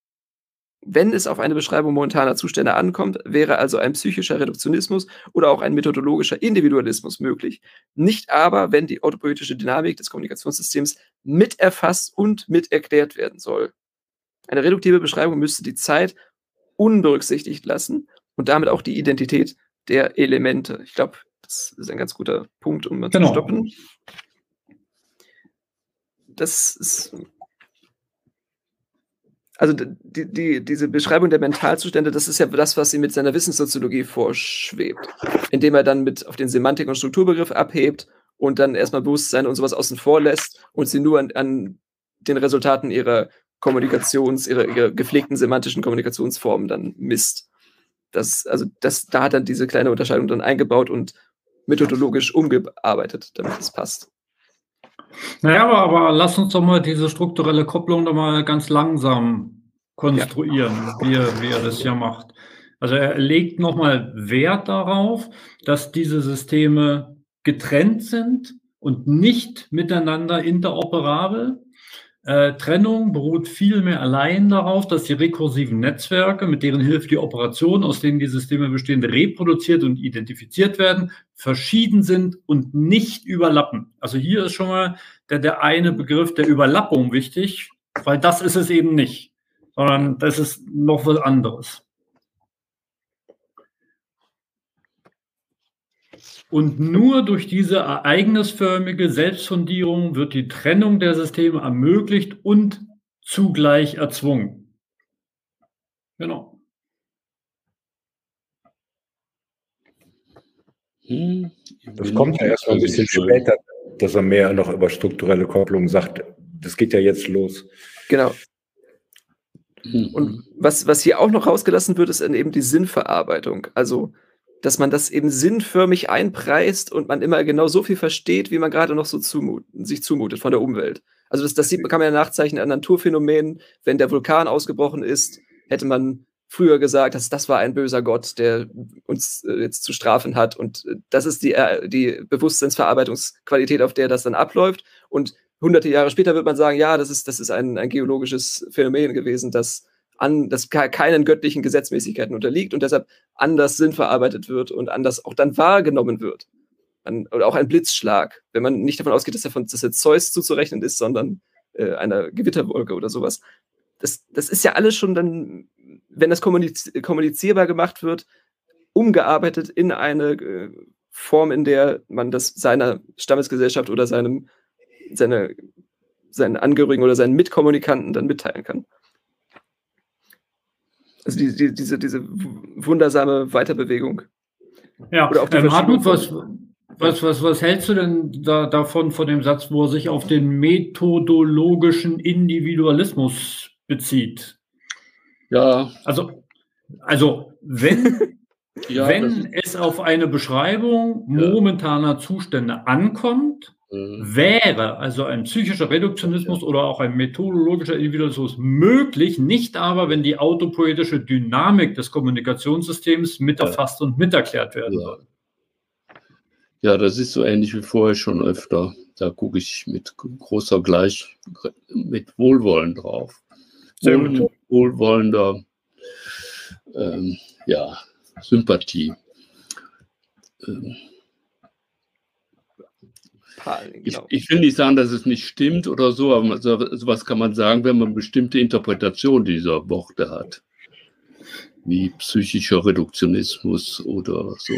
Wenn es auf eine Beschreibung momentaner Zustände ankommt, wäre also ein psychischer Reduktionismus oder auch ein methodologischer Individualismus möglich. Nicht aber, wenn die autopoetische Dynamik des Kommunikationssystems miterfasst und miterklärt werden soll. Eine reduktive Beschreibung müsste die Zeit unberücksichtigt lassen und damit auch die Identität der Elemente. Ich glaube, das ist ein ganz guter Punkt, um mal genau. zu stoppen. Das ist also die, die, diese Beschreibung der Mentalzustände, das ist ja das, was ihm mit seiner Wissenssoziologie vorschwebt, indem er dann mit auf den Semantik- und Strukturbegriff abhebt und dann erstmal Bewusstsein und sowas außen vor lässt und sie nur an, an den Resultaten ihrer Kommunikations-, ihrer, ihrer gepflegten semantischen Kommunikationsformen dann misst. Das, also das, da hat er diese kleine Unterscheidung dann eingebaut und methodologisch umgearbeitet, damit es passt. Naja, aber, aber lass uns doch mal diese strukturelle Kopplung doch mal ganz langsam konstruieren, ja. wie, er, wie er das ja macht. Also er legt nochmal Wert darauf, dass diese Systeme getrennt sind und nicht miteinander interoperabel, äh, Trennung beruht vielmehr allein darauf, dass die rekursiven Netzwerke, mit deren Hilfe die Operationen, aus denen die Systeme bestehen, reproduziert und identifiziert werden, verschieden sind und nicht überlappen. Also hier ist schon mal der, der eine Begriff der Überlappung wichtig, weil das ist es eben nicht, sondern das ist noch was anderes. Und nur durch diese ereignisförmige Selbstfundierung wird die Trennung der Systeme ermöglicht und zugleich erzwungen. Genau. Hm, das kommt ja erst mal ein bisschen später, dass er mehr noch über strukturelle Kopplung sagt. Das geht ja jetzt los. Genau. Hm. Und was, was hier auch noch rausgelassen wird, ist eben die Sinnverarbeitung. Also dass man das eben sinnförmig einpreist und man immer genau so viel versteht, wie man gerade noch so zumut, sich zumutet von der Umwelt. Also das, das sieht, kann man ja nachzeichnen an Naturphänomenen. Wenn der Vulkan ausgebrochen ist, hätte man früher gesagt, dass das war ein böser Gott, der uns äh, jetzt zu strafen hat. Und äh, das ist die, äh, die Bewusstseinsverarbeitungsqualität, auf der das dann abläuft. Und hunderte Jahre später wird man sagen, ja, das ist, das ist ein, ein geologisches Phänomen gewesen, das an, das keinen göttlichen Gesetzmäßigkeiten unterliegt und deshalb anders sinnverarbeitet wird und anders auch dann wahrgenommen wird. An, oder auch ein Blitzschlag, wenn man nicht davon ausgeht, dass, davon, dass jetzt Zeus zuzurechnen ist, sondern äh, einer Gewitterwolke oder sowas. Das, das ist ja alles schon dann, wenn das kommuniz kommunizierbar gemacht wird, umgearbeitet in eine äh, Form, in der man das seiner Stammesgesellschaft oder seinem, seine, seinen Angehörigen oder seinen Mitkommunikanten dann mitteilen kann. Also die, die, diese, diese wundersame Weiterbewegung. Ja, ähm, Hartmut, was, was, was, was hältst du denn da, davon, von dem Satz, wo er sich auf den methodologischen Individualismus bezieht? Ja. Also, also wenn, [LAUGHS] ja, wenn es auf eine Beschreibung momentaner Zustände ankommt. Wäre also ein psychischer Reduktionismus oder auch ein methodologischer Individualismus möglich, nicht aber, wenn die autopoetische Dynamik des Kommunikationssystems mit erfasst und miterklärt werden soll. Ja, das ist so ähnlich wie vorher schon öfter. Da gucke ich mit großer Gleich, mit Wohlwollen drauf. Sehr gut. Wohlwollender ähm, ja, Sympathie. Ähm, genau. ich, will nicht sagen, dass es nicht stimmt oder so, aber sowas kann man sagen, wenn man bestimmte Interpretation dieser Worte hat. Wie psychischer Reduktionismus oder so.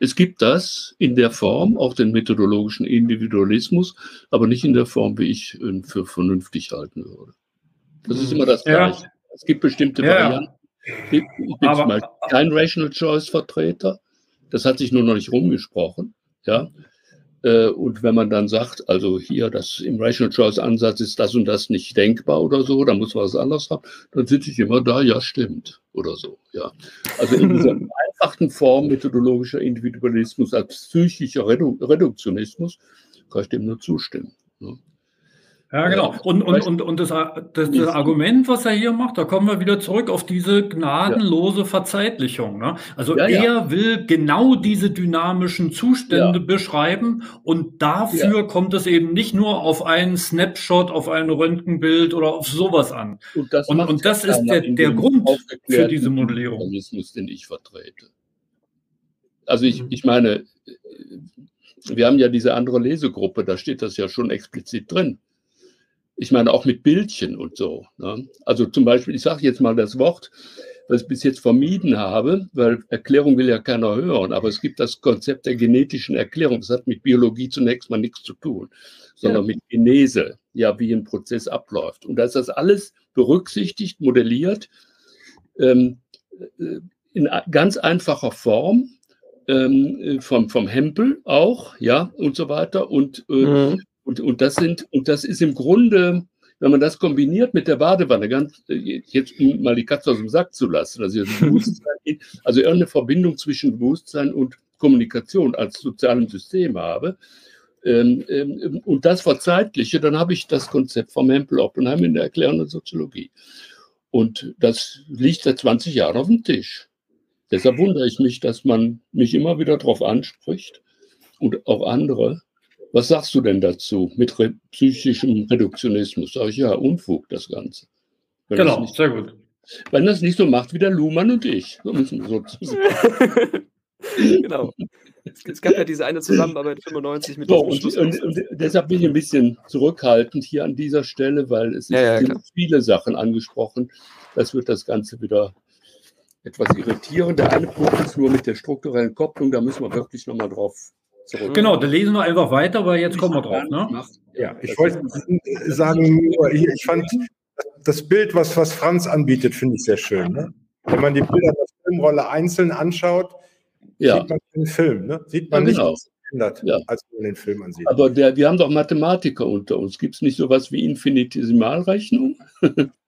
Es gibt das in der Form, auch den methodologischen Individualismus, aber nicht in der Form, wie ich ihn für vernünftig halten würde. Das ist immer das Gleiche. Ja. Es gibt bestimmte ja. Varianten. Ich bin aber, zum Beispiel kein Rational Choice Vertreter. Das hat sich nur noch nicht rumgesprochen. Ja. Äh, und wenn man dann sagt, also hier, das im Rational Choice Ansatz ist das und das nicht denkbar oder so, da muss man was anderes haben, dann sitze ich immer da, ja, stimmt oder so. Ja. Also in dieser [LAUGHS] vereinfachten Form methodologischer Individualismus als psychischer Redu Reduktionismus kann ich dem nur zustimmen. Ne? Ja, genau. Und, und, und, und das, das, das, Argument, was er hier macht, da kommen wir wieder zurück auf diese gnadenlose ja. Verzeitlichung. Ne? Also ja, er ja. will genau diese dynamischen Zustände beschreiben und dafür kommt es eben nicht nur auf einen Snapshot, auf ein Röntgenbild oder auf sowas an. Und das, und, und das ist der, der Grund für diese Modellierung. Den ich vertrete. Also ich, mhm. ich meine, wir haben ja diese andere Lesegruppe, da steht das ja schon explizit drin. Ich meine auch mit Bildchen und so. Ne? Also zum Beispiel, ich sage jetzt mal das Wort, was ich bis jetzt vermieden habe, weil Erklärung will ja keiner hören, aber es gibt das Konzept der genetischen Erklärung. Das hat mit Biologie zunächst mal nichts zu tun, sondern ja. mit Genese, ja, wie ein Prozess abläuft. Und da ist das alles berücksichtigt, modelliert, ähm, äh, in ganz einfacher Form, ähm, vom, vom Hempel auch, ja, und so weiter. Und äh, mhm. Und, und, das sind, und das ist im Grunde, wenn man das kombiniert mit der Badewanne, ganz, jetzt um mal die Katze aus dem Sack zu lassen, also, [LAUGHS] also irgendeine Verbindung zwischen Bewusstsein und Kommunikation als sozialem System habe, ähm, ähm, und das verzeitliche, dann habe ich das Konzept vom Hempel Oppenheim in der erklärenden Soziologie. Und das liegt seit 20 Jahren auf dem Tisch. Deshalb wundere ich mich, dass man mich immer wieder darauf anspricht und auch andere, was sagst du denn dazu mit re psychischem Reduktionismus? Sag ich, ja, Unfug das Ganze. Wenn genau, nicht, sehr gut. Wenn das nicht so macht wie der Luhmann und ich. So müssen wir sozusagen. [LAUGHS] genau. Es gab ja diese eine Zusammenarbeit 95 mit so, und, und, und, deshalb bin ich ein bisschen zurückhaltend hier an dieser Stelle, weil es ja, ja, viele Sachen angesprochen. Das wird das Ganze wieder etwas irritieren. Der eine Punkt ist nur mit der strukturellen Kopplung, da müssen wir wirklich nochmal drauf zurück. Genau, dann lesen wir einfach weiter, weil jetzt kommen wir drauf. Ne? Ja, ich wollte sagen, ich fand das Bild, was, was Franz anbietet, finde ich sehr schön. Ne? Wenn man die Bilder der Filmrolle einzeln anschaut, ja. sieht man den Film. Ne? Sieht man ja, genau. nicht, ändert, ja. als man den Film ansieht. Aber der, wir haben doch Mathematiker unter uns. Gibt es nicht sowas wie Infinitesimalrechnung? [LAUGHS]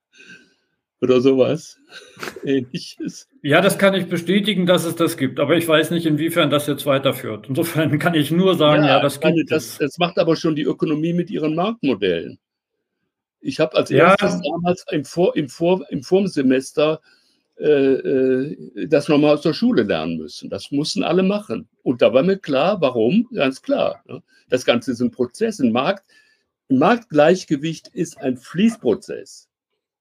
oder sowas [LAUGHS] ähnliches. Ja, das kann ich bestätigen, dass es das gibt, aber ich weiß nicht, inwiefern das jetzt weiterführt. Insofern kann ich nur sagen, ja, ja das gibt das, es. Das macht aber schon die Ökonomie mit ihren Marktmodellen. Ich habe als ja. erstes damals im, Vor, im, Vor, im Vorsemester äh, äh, das nochmal aus der Schule lernen müssen. Das mussten alle machen. Und da war mir klar, warum? Ganz klar. Ne? Das Ganze ist ein Prozess. Ein, Markt, ein Marktgleichgewicht ist ein Fließprozess.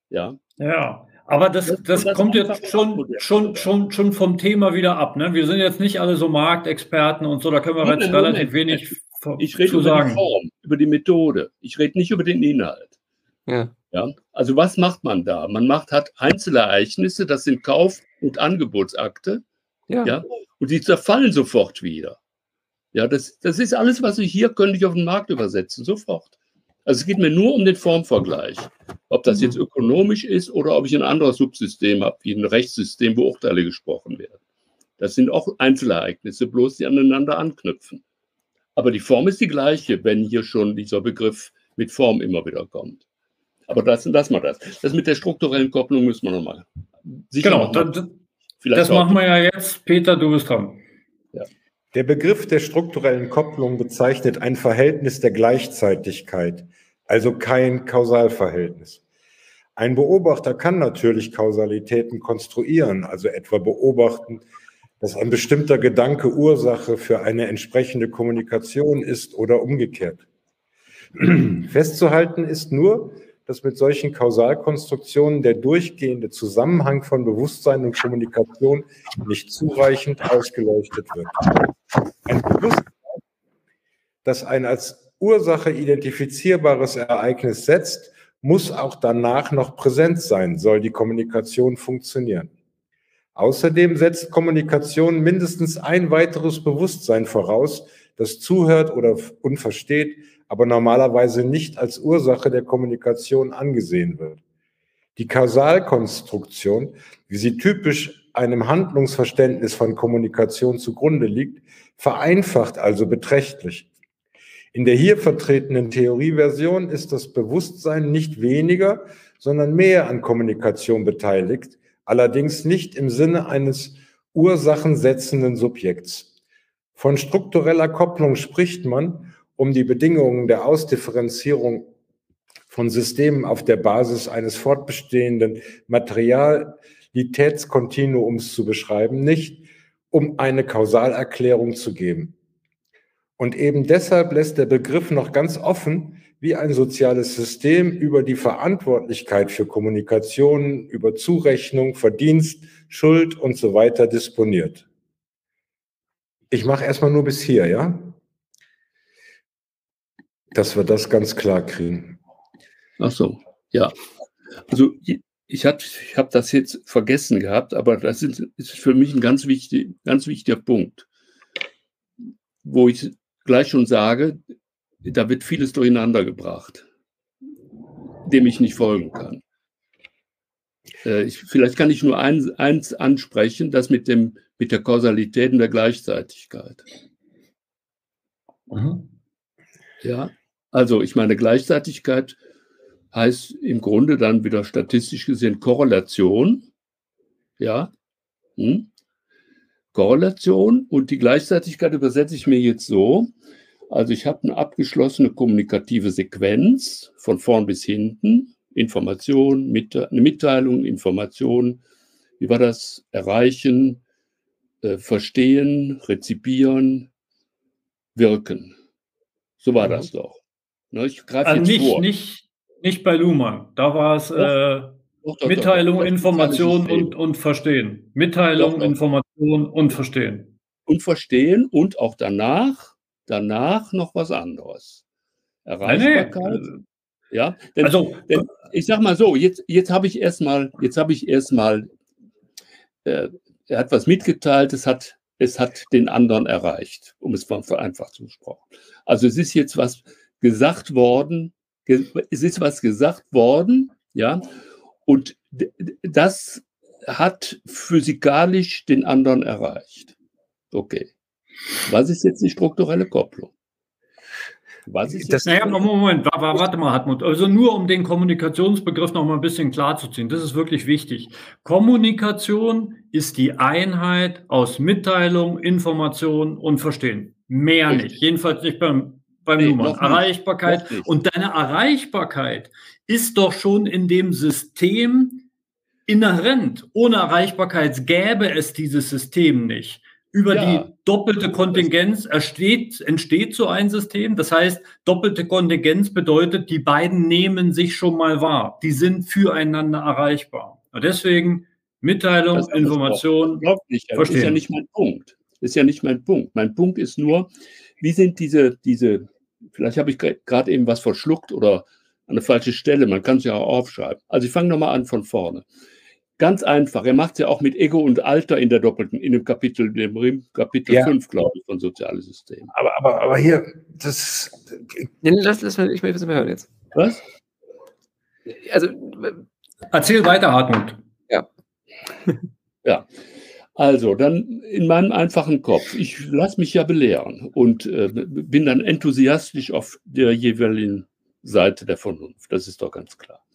Ja, ja, aber das, das, das kommt jetzt schon, schon, schon, schon vom Thema wieder ab. Ne? Wir sind jetzt nicht alle so Marktexperten und so, da können wir jetzt relativ wenig ich rede zu über sagen. die Form, über die Methode. Ich rede nicht über den Inhalt. Ja. ja. Also was macht man da? Man macht hat Einzelereignisse, das sind Kauf- und Angebotsakte. Ja. ja. Und die zerfallen sofort wieder. Ja, das, das ist alles, was ich hier könnte ich auf den Markt übersetzen, sofort. Also es geht mir nur um den Formvergleich. Ob das jetzt mhm. ökonomisch ist oder ob ich ein anderes Subsystem habe, wie ein Rechtssystem, wo Urteile gesprochen werden. Das sind auch Einzelereignisse, bloß die aneinander anknüpfen. Aber die Form ist die gleiche, wenn hier schon dieser Begriff mit Form immer wieder kommt. Aber das, lassen wir das. Das mit der strukturellen Kopplung müssen wir nochmal. Genau, noch mal, das, das machen wir ja jetzt. Peter, du bist dran. Ja. Der Begriff der strukturellen Kopplung bezeichnet ein Verhältnis der Gleichzeitigkeit, also kein Kausalverhältnis. Ein Beobachter kann natürlich Kausalitäten konstruieren, also etwa beobachten, dass ein bestimmter Gedanke Ursache für eine entsprechende Kommunikation ist oder umgekehrt. [CLEARS THROAT] Festzuhalten ist nur, dass mit solchen Kausalkonstruktionen der durchgehende Zusammenhang von Bewusstsein und Kommunikation nicht zureichend ausgeleuchtet wird. Ein Bewusstsein, das ein als Ursache identifizierbares Ereignis setzt, muss auch danach noch präsent sein, soll die Kommunikation funktionieren. Außerdem setzt Kommunikation mindestens ein weiteres Bewusstsein voraus, das zuhört oder unversteht, aber normalerweise nicht als Ursache der Kommunikation angesehen wird. Die Kausalkonstruktion, wie sie typisch einem Handlungsverständnis von Kommunikation zugrunde liegt, vereinfacht also beträchtlich in der hier vertretenen Theorieversion ist das Bewusstsein nicht weniger, sondern mehr an Kommunikation beteiligt, allerdings nicht im Sinne eines ursachensetzenden Subjekts. Von struktureller Kopplung spricht man, um die Bedingungen der Ausdifferenzierung von Systemen auf der Basis eines fortbestehenden Materialitätskontinuums zu beschreiben, nicht um eine Kausalerklärung zu geben. Und eben deshalb lässt der Begriff noch ganz offen, wie ein soziales System über die Verantwortlichkeit für Kommunikation, über Zurechnung, Verdienst, Schuld und so weiter disponiert. Ich mache erstmal nur bis hier, ja? Dass wir das ganz klar kriegen. Ach so, ja. Also ich habe ich hab das jetzt vergessen gehabt, aber das ist, ist für mich ein ganz, wichtig, ganz wichtiger Punkt, wo ich gleich schon sage, da wird vieles durcheinander gebracht, dem ich nicht folgen kann. Äh, ich, vielleicht kann ich nur ein, eins ansprechen, das mit, dem, mit der Kausalität und der Gleichzeitigkeit. Mhm. Ja, also ich meine, Gleichzeitigkeit heißt im Grunde dann wieder statistisch gesehen Korrelation. Ja, hm? Korrelation und die Gleichzeitigkeit übersetze ich mir jetzt so. Also ich habe eine abgeschlossene kommunikative Sequenz von vorn bis hinten. Information, eine Mitteilung, Information. Wie war das? Erreichen, äh, verstehen, rezipieren, wirken. So war mhm. das doch. Ne, ich greife also jetzt nicht, vor. Nicht, nicht bei Luhmann. Da war es äh, doch, doch, Mitteilung, doch, Information und, und Verstehen. Mitteilung, Information und Verstehen. Und Verstehen und auch danach, danach noch was anderes. Erreichbarkeit. Nee, nee. Ja, denn, also, denn ich sag mal so, jetzt, jetzt habe ich erstmal, jetzt habe ich erstmal, äh, er hat was mitgeteilt, es hat, es hat den anderen erreicht, um es vereinfacht zu sprechen. Also es ist jetzt was gesagt worden, es ist was gesagt worden, ja, und das hat physikalisch den anderen erreicht. Okay. Was ist jetzt die strukturelle Kopplung? Was ist das? Naja, Moment, warte mal, Hartmut. Also nur um den Kommunikationsbegriff noch mal ein bisschen klarzuziehen. Das ist wirklich wichtig. Kommunikation ist die Einheit aus Mitteilung, Information und Verstehen. Mehr Richtig. nicht. Jedenfalls nicht beim, beim nee, Nummern. Erreichbarkeit. Und deine Erreichbarkeit ist doch schon in dem System inhärent. Ohne Erreichbarkeit gäbe es dieses System nicht. Über ja. die doppelte Kontingenz entsteht, entsteht so ein System. Das heißt, doppelte Kontingenz bedeutet, die beiden nehmen sich schon mal wahr. Die sind füreinander erreichbar. Und deswegen Mitteilung, das Information. Nicht. Das ist ja nicht mein Punkt. Das ist ja nicht mein Punkt. Mein Punkt ist nur, wie sind diese, diese, vielleicht habe ich gerade eben was verschluckt oder an eine falsche Stelle. Man kann es ja auch aufschreiben. Also ich fange nochmal an von vorne. Ganz einfach. Er macht es ja auch mit Ego und Alter in der doppelten, in dem Kapitel, dem Kapitel ja. 5, glaube ich, von Soziales System. Aber, aber, aber hier, das. Nee, lass, lass mal, ich will es mal hören jetzt. Was? Also. Erzähl weiter, Hartmut. Ja. [LAUGHS] ja. Also, dann in meinem einfachen Kopf. Ich lasse mich ja belehren und äh, bin dann enthusiastisch auf der jeweiligen Seite der Vernunft. Das ist doch ganz klar.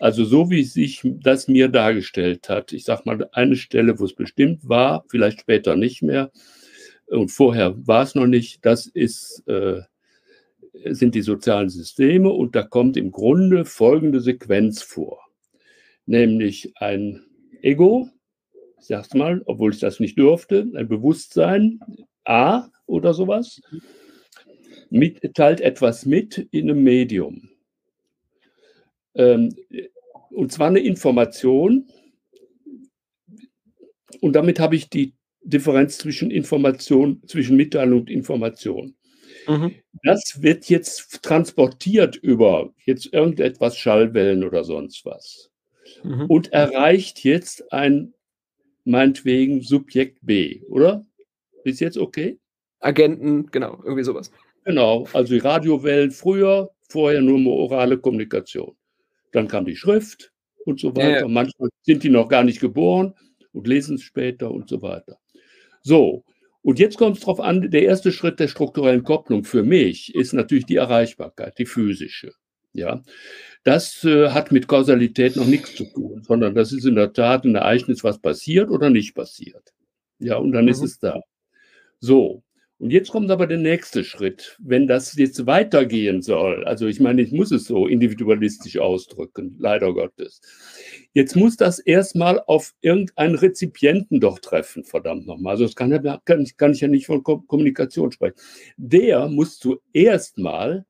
Also so wie sich das mir dargestellt hat, ich sage mal eine Stelle, wo es bestimmt war, vielleicht später nicht mehr, und vorher war es noch nicht, das ist, äh, sind die sozialen Systeme und da kommt im Grunde folgende Sequenz vor. Nämlich ein Ego, ich sag's mal, obwohl ich das nicht durfte, ein Bewusstsein, A oder sowas, mit, teilt etwas mit in einem Medium. Ähm, und zwar eine Information. Und damit habe ich die Differenz zwischen Information, zwischen Mitteilung und Information. Mhm. Das wird jetzt transportiert über jetzt irgendetwas Schallwellen oder sonst was mhm. und erreicht jetzt ein meinetwegen Subjekt B, oder? Ist jetzt okay? Agenten, genau, irgendwie sowas. Genau, also die Radiowellen früher, vorher nur orale Kommunikation. Dann kam die Schrift und so weiter. Ja. Manchmal sind die noch gar nicht geboren und lesen es später und so weiter. So, und jetzt kommt es darauf an, der erste Schritt der strukturellen Kopplung für mich ist natürlich die Erreichbarkeit, die physische. Ja, das äh, hat mit Kausalität noch nichts zu tun, sondern das ist in der Tat ein Ereignis, was passiert oder nicht passiert. Ja, und dann mhm. ist es da. So, und jetzt kommt aber der nächste Schritt. Wenn das jetzt weitergehen soll, also ich meine, ich muss es so individualistisch ausdrücken, leider Gottes. Jetzt muss das erstmal auf irgendeinen Rezipienten doch treffen, verdammt nochmal. Also das kann, ja, kann, kann ich ja nicht von Kommunikation sprechen. Der muss zuerst mal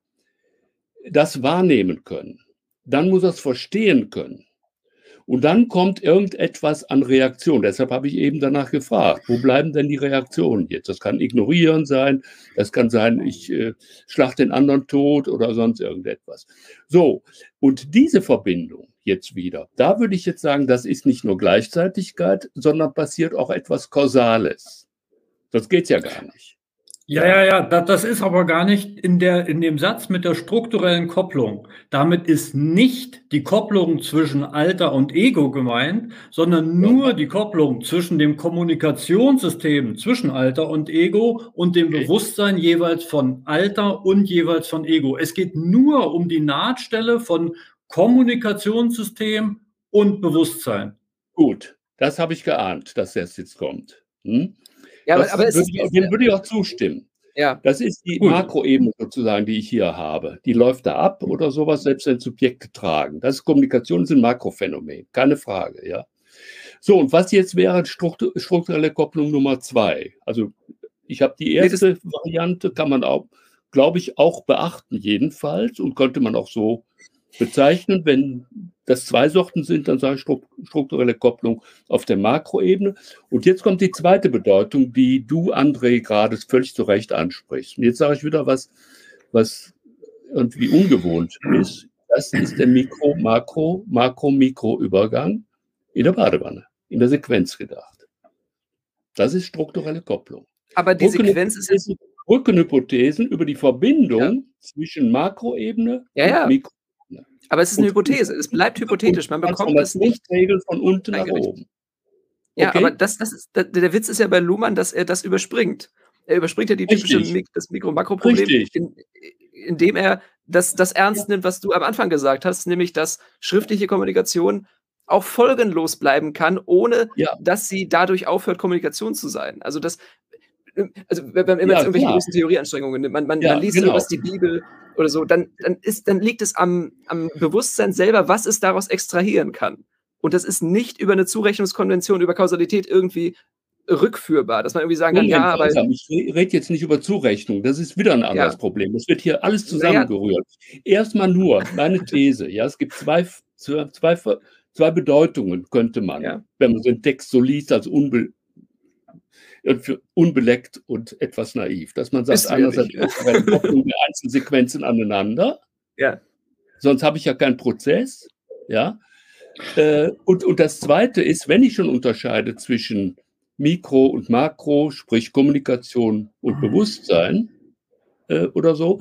das wahrnehmen können. Dann muss er es verstehen können. Und dann kommt irgendetwas an Reaktion. Deshalb habe ich eben danach gefragt, wo bleiben denn die Reaktionen jetzt? Das kann ignorieren sein, das kann sein, ich äh, schlag den anderen tot oder sonst irgendetwas. So, und diese Verbindung jetzt wieder, da würde ich jetzt sagen, das ist nicht nur Gleichzeitigkeit, sondern passiert auch etwas Kausales. Das geht ja gar nicht. Ja, ja, ja, das ist aber gar nicht in, der, in dem Satz mit der strukturellen Kopplung. Damit ist nicht die Kopplung zwischen Alter und Ego gemeint, sondern nur die Kopplung zwischen dem Kommunikationssystem zwischen Alter und Ego und dem Bewusstsein jeweils von Alter und jeweils von Ego. Es geht nur um die Nahtstelle von Kommunikationssystem und Bewusstsein. Gut, das habe ich geahnt, dass das jetzt kommt. Hm? Ja, aber, aber würde ich, dem würde ich auch zustimmen. Ja. Das ist die Makroebene sozusagen, die ich hier habe. Die läuft da ab oder sowas, selbst wenn Subjekte tragen. Das ist Kommunikation, ist ein Makrophänomen, keine Frage, ja. So, und was jetzt wäre strukturelle Kopplung Nummer zwei? Also, ich habe die erste Variante, kann man auch, glaube ich, auch beachten, jedenfalls, und könnte man auch so bezeichnen. Wenn das zwei Sorten sind, dann sage ich strukturelle Kopplung auf der Makroebene. Und jetzt kommt die zweite Bedeutung, die du, André, gerade völlig zu Recht ansprichst. Und jetzt sage ich wieder was, was irgendwie ungewohnt ist. Das ist der Mikro-, Makro-, Makro-Mikro-Übergang in der Badewanne, in der Sequenz gedacht. Das ist strukturelle Kopplung. Aber die Sequenz ist Brückenhypothesen über die Verbindung ja. zwischen Makroebene ja, ja. und Mikro aber es ist eine Hypothese. Es bleibt [LAUGHS] hypothetisch. Man bekommt es nicht. Regel von unten nach oben. Ja, okay. aber das, das ist, der, der Witz ist ja bei Luhmann, dass er das überspringt. Er überspringt ja die typische Mik das Mikro-Makro-Problem, in, indem er das, das ernst nimmt, was du am Anfang gesagt hast, nämlich dass schriftliche Kommunikation auch folgenlos bleiben kann, ohne ja. dass sie dadurch aufhört, Kommunikation zu sein. Also das, also wenn man immer ja, irgendwelche großen Theorieanstrengungen nimmt, man, man, ja, man liest genau. irgendwas die Bibel oder so, dann, dann, ist, dann liegt es am, am Bewusstsein selber, was es daraus extrahieren kann. Und das ist nicht über eine Zurechnungskonvention, über Kausalität irgendwie rückführbar, dass man irgendwie sagen kann, Moment, ja, aber. Ich rede jetzt nicht über Zurechnung, das ist wieder ein anderes ja. Problem. Es wird hier alles zusammengerührt. Ja. Erstmal nur meine [LAUGHS] These, ja, es gibt zwei, zwei, zwei Bedeutungen, könnte man, ja. wenn man so einen Text so liest, als unbe unbeleckt und etwas naiv. Dass man sagt, einerseits. Kopplung der Einzelsequenzen aneinander. Ja. Sonst habe ich ja keinen Prozess. Ja. Äh, und, und das Zweite ist, wenn ich schon unterscheide zwischen Mikro und Makro, sprich Kommunikation und Bewusstsein äh, oder so,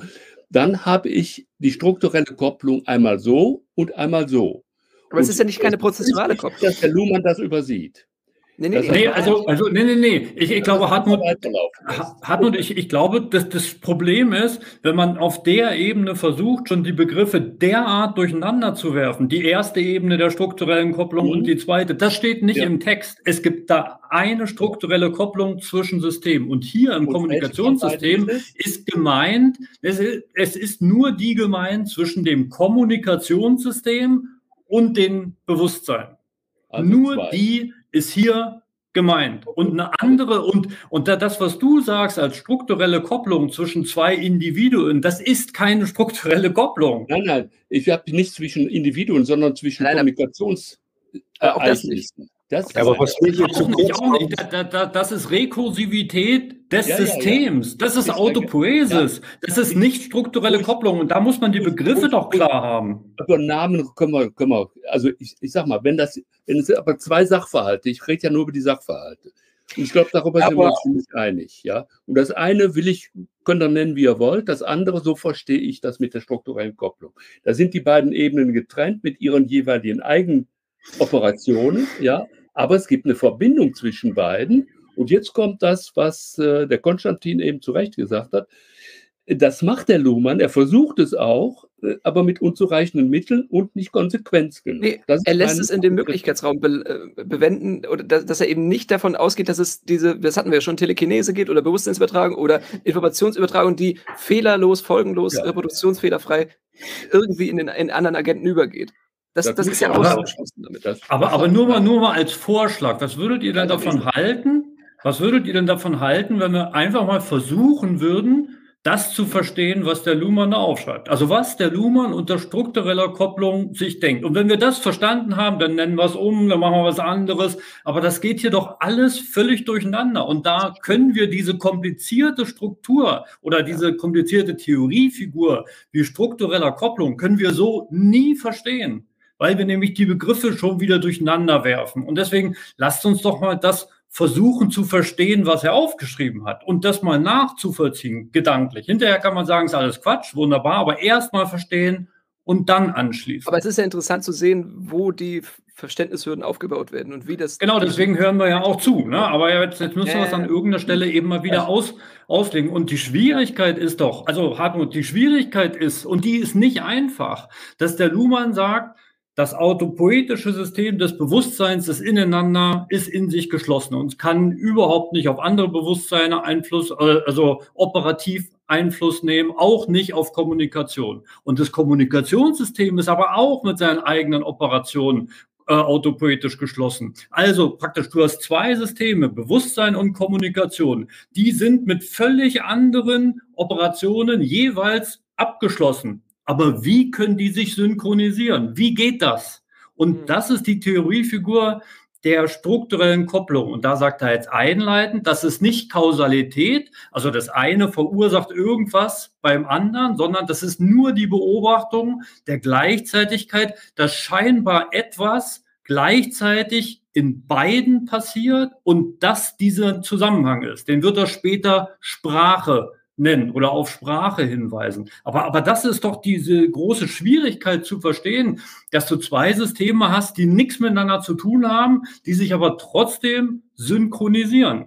dann habe ich die strukturelle Kopplung einmal so und einmal so. Aber es ist ja nicht keine prozessuale Kopplung. Dass der Luhmann das übersieht. Nee, nee, nee, also, also, nee, nee, nee. Ich, ich glaube, Hartmut, Hartmut ich, ich glaube, dass das Problem ist, wenn man auf der Ebene versucht, schon die Begriffe derart durcheinander zu werfen, die erste Ebene der strukturellen Kopplung mhm. und die zweite, das steht nicht ja. im Text. Es gibt da eine strukturelle Kopplung zwischen Systemen. Und hier im und Kommunikationssystem ist gemeint, es ist, es ist nur die gemeint zwischen dem Kommunikationssystem und dem Bewusstsein. Also nur zwei. die ist hier gemeint. Und eine andere, und, und das, was du sagst als strukturelle Kopplung zwischen zwei Individuen, das ist keine strukturelle Kopplung. Nein, nein, ich habe nicht zwischen Individuen, sondern zwischen Kommunikationsereignissen. Das aber was will ich auch nicht, auch nicht. Da, da, das ist Rekursivität des ja, Systems. Ja, ja. Das ist Autopoesis. Das ist nicht strukturelle Kopplung. Und da muss man die Begriffe doch klar haben. Über Namen können wir, können wir also ich, ich sag mal, wenn das, wenn es aber zwei Sachverhalte, ich rede ja nur über die Sachverhalte. Und ich glaube, darüber sind wir uns ziemlich einig, ja. Und das eine will ich, könnt ihr nennen, wie ihr wollt. Das andere, so verstehe ich das mit der strukturellen Kopplung. Da sind die beiden Ebenen getrennt mit ihren jeweiligen eigenen Operationen, ja, aber es gibt eine Verbindung zwischen beiden. Und jetzt kommt das, was äh, der Konstantin eben zu Recht gesagt hat. Das macht der Luhmann, er versucht es auch, äh, aber mit unzureichenden Mitteln und nicht konsequent genug. Nee, er lässt es in den Möglichkeitsraum be äh, bewenden, oder dass, dass, er eben nicht davon ausgeht, dass es diese, das hatten wir ja schon, Telekinese geht oder Bewusstseinsübertragung oder Informationsübertragung, die fehlerlos, folgenlos, ja. reproduktionsfehlerfrei irgendwie in den in anderen Agenten übergeht. Das, das, das ist ja ausgeschlossen damit. aber, aber nur mal, nur mal als Vorschlag. Was würdet ihr denn davon halten? Was würdet ihr denn davon halten, wenn wir einfach mal versuchen würden, das zu verstehen, was der Luhmann da aufschreibt? Also was der Luhmann unter struktureller Kopplung sich denkt. Und wenn wir das verstanden haben, dann nennen wir es um, dann machen wir was anderes. Aber das geht hier doch alles völlig durcheinander. Und da können wir diese komplizierte Struktur oder diese komplizierte Theoriefigur wie struktureller Kopplung können wir so nie verstehen weil wir nämlich die Begriffe schon wieder durcheinander werfen. Und deswegen lasst uns doch mal das versuchen zu verstehen, was er aufgeschrieben hat und das mal nachzuvollziehen, gedanklich. Hinterher kann man sagen, ist alles Quatsch, wunderbar, aber erst mal verstehen und dann anschließen. Aber es ist ja interessant zu sehen, wo die Verständnishürden aufgebaut werden und wie das. Genau, deswegen hören wir ja auch zu. Ne? Aber jetzt, jetzt müssen wir es an irgendeiner Stelle eben mal wieder aus, auslegen. Und die Schwierigkeit ist doch, also Hartmut, die Schwierigkeit ist, und die ist nicht einfach, dass der Luhmann sagt, das autopoetische System des Bewusstseins, des Ineinander, ist in sich geschlossen und kann überhaupt nicht auf andere Bewusstseine Einfluss, äh, also operativ Einfluss nehmen, auch nicht auf Kommunikation. Und das Kommunikationssystem ist aber auch mit seinen eigenen Operationen äh, autopoetisch geschlossen. Also praktisch, du hast zwei Systeme, Bewusstsein und Kommunikation. Die sind mit völlig anderen Operationen jeweils abgeschlossen. Aber wie können die sich synchronisieren? Wie geht das? Und mhm. das ist die Theoriefigur der strukturellen Kopplung. Und da sagt er jetzt einleitend, das ist nicht Kausalität, also das eine verursacht irgendwas beim anderen, sondern das ist nur die Beobachtung der Gleichzeitigkeit, dass scheinbar etwas gleichzeitig in beiden passiert und dass dieser Zusammenhang ist. Den wird er später Sprache nennen oder auf Sprache hinweisen. Aber, aber das ist doch diese große Schwierigkeit zu verstehen, dass du zwei Systeme hast, die nichts miteinander zu tun haben, die sich aber trotzdem synchronisieren.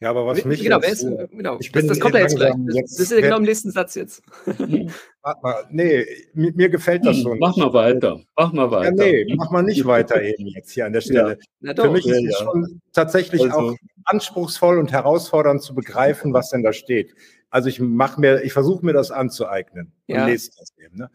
Ja, aber was mich. Genau, jetzt, ist, genau. Ich das, das kommt ja jetzt gleich. Das, das ist ja genau im nächsten Satz jetzt. Warte mal, nee, mir, mir gefällt das schon. Mach mal weiter. Mach mal weiter. Ja, nee, mach mal nicht weiter eben jetzt hier an der Stelle. Ja. Für mich ist es schon tatsächlich also. auch anspruchsvoll und herausfordernd zu begreifen, was denn da steht. Also ich mache mir, ich versuche mir das anzueignen und ja. lese das eben. Ne?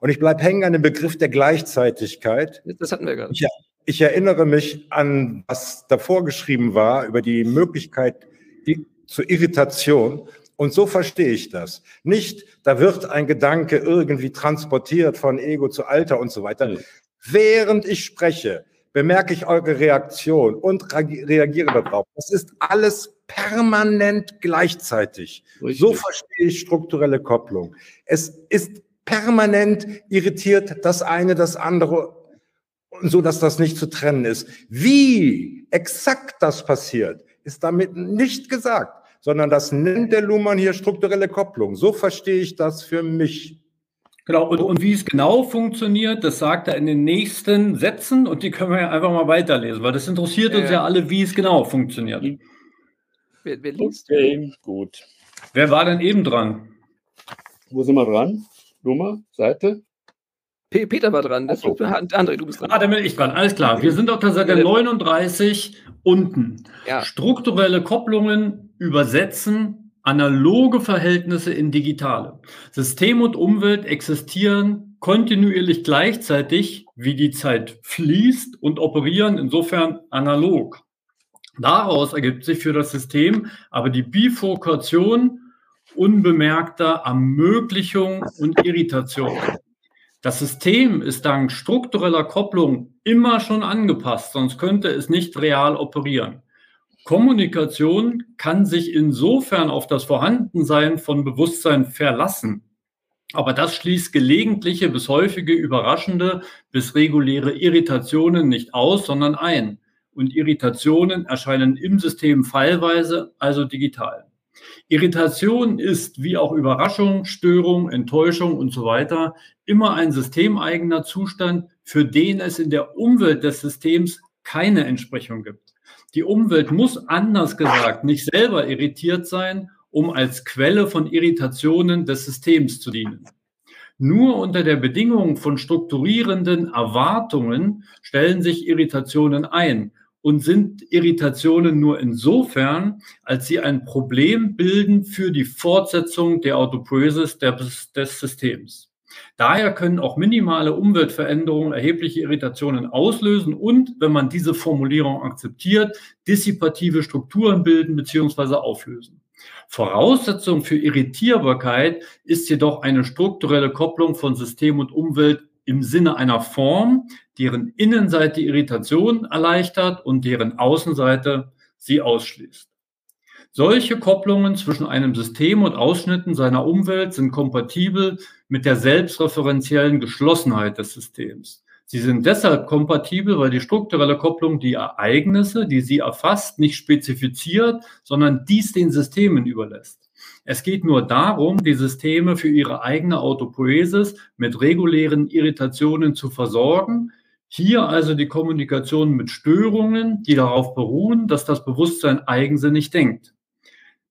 Und ich bleibe hängen an dem Begriff der Gleichzeitigkeit. Das hatten wir gerade. Ich, ich erinnere mich an, was davor geschrieben war über die Möglichkeit die, zur Irritation. Und so verstehe ich das. Nicht, da wird ein Gedanke irgendwie transportiert von Ego zu Alter und so weiter. Mhm. Während ich spreche, bemerke ich eure Reaktion und reagiere darauf. Das ist alles permanent gleichzeitig. Richtig. So verstehe ich strukturelle Kopplung. Es ist permanent irritiert das eine das andere so dass das nicht zu trennen ist. Wie exakt das passiert, ist damit nicht gesagt, sondern das nennt der Luhmann hier strukturelle Kopplung. So verstehe ich das für mich. Genau, und, und wie es genau funktioniert, das sagt er in den nächsten Sätzen und die können wir ja einfach mal weiterlesen, weil das interessiert uns ja alle, wie es genau funktioniert. Wer, wer liest? Okay, gut. Wer war denn eben dran? Wo sind wir dran? Nummer, Seite? Peter war dran. Das okay. André, du bist dran. Ah, dann bin ich dran. Alles klar. Wir sind auf der Seite 39 unten. Ja. Strukturelle Kopplungen übersetzen analoge Verhältnisse in digitale. System und Umwelt existieren kontinuierlich gleichzeitig, wie die Zeit fließt und operieren insofern analog. Daraus ergibt sich für das System aber die Bifurkation unbemerkter Ermöglichung und Irritation. Das System ist dank struktureller Kopplung immer schon angepasst, sonst könnte es nicht real operieren. Kommunikation kann sich insofern auf das Vorhandensein von Bewusstsein verlassen. Aber das schließt gelegentliche bis häufige überraschende bis reguläre Irritationen nicht aus, sondern ein. Und Irritationen erscheinen im System fallweise, also digital. Irritation ist wie auch Überraschung, Störung, Enttäuschung und so weiter immer ein systemeigener Zustand, für den es in der Umwelt des Systems keine Entsprechung gibt. Die Umwelt muss anders gesagt nicht selber irritiert sein, um als Quelle von Irritationen des Systems zu dienen. Nur unter der Bedingung von strukturierenden Erwartungen stellen sich Irritationen ein und sind Irritationen nur insofern, als sie ein Problem bilden für die Fortsetzung der Autopoiesis des, des Systems. Daher können auch minimale Umweltveränderungen erhebliche Irritationen auslösen und, wenn man diese Formulierung akzeptiert, dissipative Strukturen bilden bzw. auflösen. Voraussetzung für Irritierbarkeit ist jedoch eine strukturelle Kopplung von System und Umwelt im Sinne einer Form, deren Innenseite Irritation erleichtert und deren Außenseite sie ausschließt. Solche Kopplungen zwischen einem System und Ausschnitten seiner Umwelt sind kompatibel mit der selbstreferenziellen Geschlossenheit des Systems. Sie sind deshalb kompatibel, weil die strukturelle Kopplung die Ereignisse, die sie erfasst, nicht spezifiziert, sondern dies den Systemen überlässt. Es geht nur darum, die Systeme für ihre eigene Autopoiesis mit regulären Irritationen zu versorgen. Hier also die Kommunikation mit Störungen, die darauf beruhen, dass das Bewusstsein eigensinnig denkt.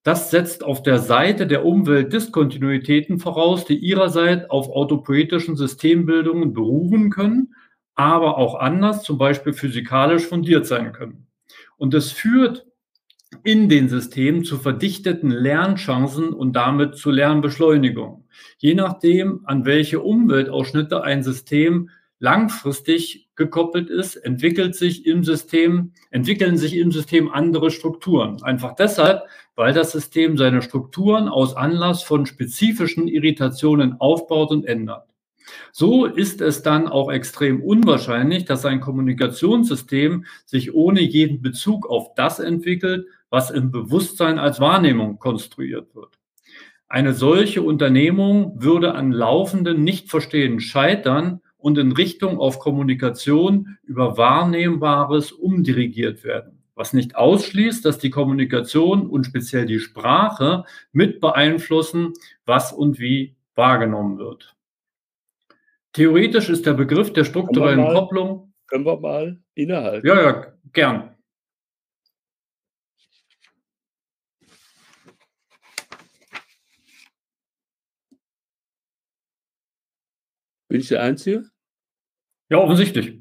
Das setzt auf der Seite der Umwelt Diskontinuitäten voraus, die ihrerseits auf autopoetischen Systembildungen beruhen können, aber auch anders, zum Beispiel physikalisch fundiert sein können. Und es führt in den Systemen zu verdichteten Lernchancen und damit zu Lernbeschleunigung. Je nachdem, an welche Umweltausschnitte ein System langfristig gekoppelt ist, entwickelt sich im System, entwickeln sich im System andere Strukturen. Einfach deshalb, weil das System seine Strukturen aus Anlass von spezifischen Irritationen aufbaut und ändert. So ist es dann auch extrem unwahrscheinlich, dass ein Kommunikationssystem sich ohne jeden Bezug auf das entwickelt, was im Bewusstsein als Wahrnehmung konstruiert wird. Eine solche Unternehmung würde an laufenden Nichtverstehen scheitern und in Richtung auf Kommunikation über Wahrnehmbares umdirigiert werden, was nicht ausschließt, dass die Kommunikation und speziell die Sprache mit beeinflussen, was und wie wahrgenommen wird. Theoretisch ist der Begriff der strukturellen mal, Kopplung. Können wir mal innehalten? Ja, ja, gern. Bin ich der Einzige? Ja, offensichtlich.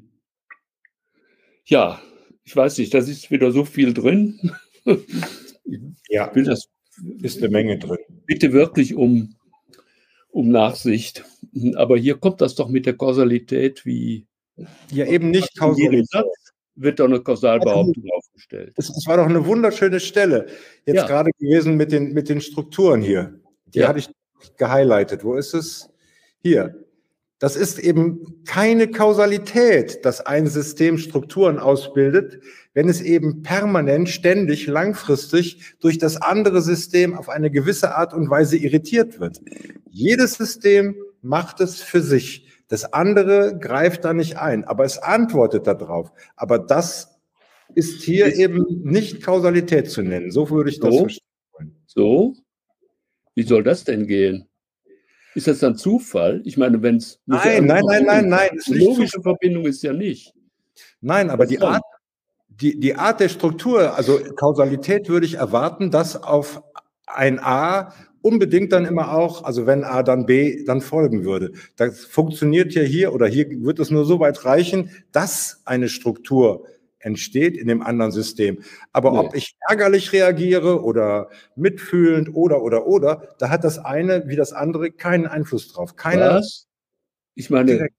Ja, ich weiß nicht, da ist wieder so viel drin. ja, das ist eine Menge drin. Bitte wirklich um, um Nachsicht. Aber hier kommt das doch mit der Kausalität wie. Ja, eben nicht Kausalität. Wird doch eine Kausalbehauptung aufgestellt. Das, das, war doch eine wunderschöne Stelle. Jetzt ja. gerade gewesen mit den, mit den Strukturen hier. Die ja. hatte ich gehighlightet. Wo ist es? Hier. Das ist eben keine Kausalität, dass ein System Strukturen ausbildet, wenn es eben permanent, ständig, langfristig durch das andere System auf eine gewisse Art und Weise irritiert wird. Jedes System macht es für sich. Das andere greift da nicht ein, aber es antwortet darauf. Aber das ist hier ist eben nicht Kausalität zu nennen. So würde ich das so? verstehen. So? Wie soll das denn gehen? Ist das dann Zufall? Ich meine, wenn es. Nein, nein, nein, nein, nein. Logische Verbindung ist ja nicht. Nein, aber die Art, die, die Art der Struktur, also Kausalität würde ich erwarten, dass auf ein A unbedingt dann immer auch, also wenn A dann B dann folgen würde. Das funktioniert ja hier oder hier wird es nur so weit reichen, dass eine Struktur entsteht in dem anderen System. Aber nee. ob ich ärgerlich reagiere oder mitfühlend oder oder oder, da hat das eine wie das andere keinen Einfluss drauf. Keine Was? Ich meine,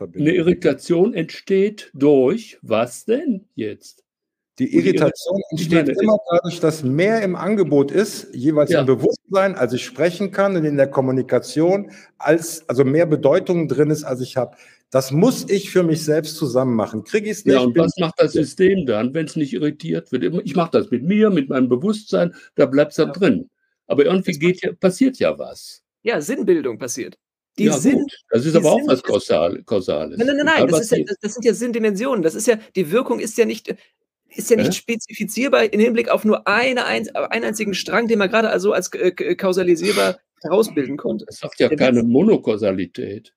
eine Irritation entsteht durch was denn jetzt? Die Irritation entsteht immer dadurch, dass mehr im Angebot ist, jeweils ja. im Bewusstsein, als ich sprechen kann und in der Kommunikation, als also mehr Bedeutung drin ist, als ich habe. Das muss ich für mich selbst zusammen machen. Kriege ich es nicht? Ja, und was macht das System dann, wenn es nicht irritiert wird? Ich mache das mit mir, mit meinem Bewusstsein, da bleibt es ja. drin. Aber irgendwie geht ja, passiert ja was. Ja, Sinnbildung passiert. Die ja, sind, gut. Das ist aber auch was Kausales. Nein, nein, nein, nein. Das, ja, das, das, sind ja Sinndimensionen. Das ist ja, die Wirkung ist ja nicht, ist ja nicht äh? spezifizierbar im Hinblick auf nur eine, einen einzigen Strang, den man gerade also als äh, kausalisierbar herausbilden konnte. Das sagt ja Der keine Monokausalität.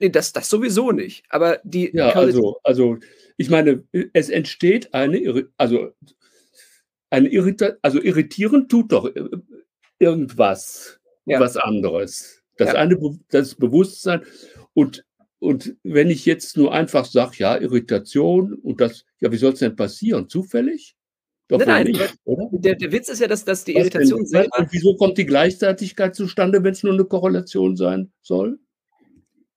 Nee, das, das sowieso nicht. Aber die. Ja, also, also, ich meine, es entsteht eine, also, eine Irrita also irritieren tut doch irgendwas, ja. was anderes. Das ja. eine, das Bewusstsein. Und, und wenn ich jetzt nur einfach sage, ja, Irritation und das, ja, wie soll es denn passieren? Zufällig? Doch nein, nein, nicht, der, der, Witz ist ja, dass, dass die was Irritation denn, selber. Und wieso kommt die Gleichzeitigkeit zustande, wenn es nur eine Korrelation sein soll?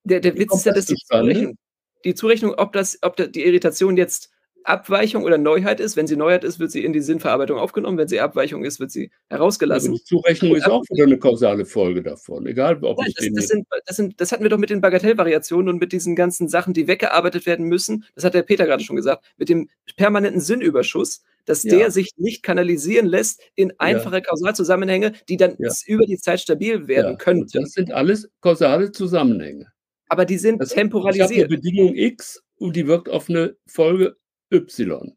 Der, der Witz ist ja, dass die Zurechnung, die Zurechnung, ob, das, ob die Irritation jetzt Abweichung oder Neuheit ist. Wenn sie Neuheit ist, wird sie in die Sinnverarbeitung aufgenommen. Wenn sie Abweichung ist, wird sie herausgelassen. die Zurechnung ist auch wieder eine kausale Folge davon, egal ob Nein, ich das, den das, sind, das, sind, das hatten wir doch mit den Bagatellvariationen und mit diesen ganzen Sachen, die weggearbeitet werden müssen. Das hat der Peter gerade schon gesagt, mit dem permanenten Sinnüberschuss, dass ja. der sich nicht kanalisieren lässt in einfache ja. Kausalzusammenhänge, die dann ja. über die Zeit stabil werden können. Das sind alles kausale Zusammenhänge. Aber die sind das, temporalisiert. Ich habe eine Bedingung X und die wirkt auf eine Folge Y.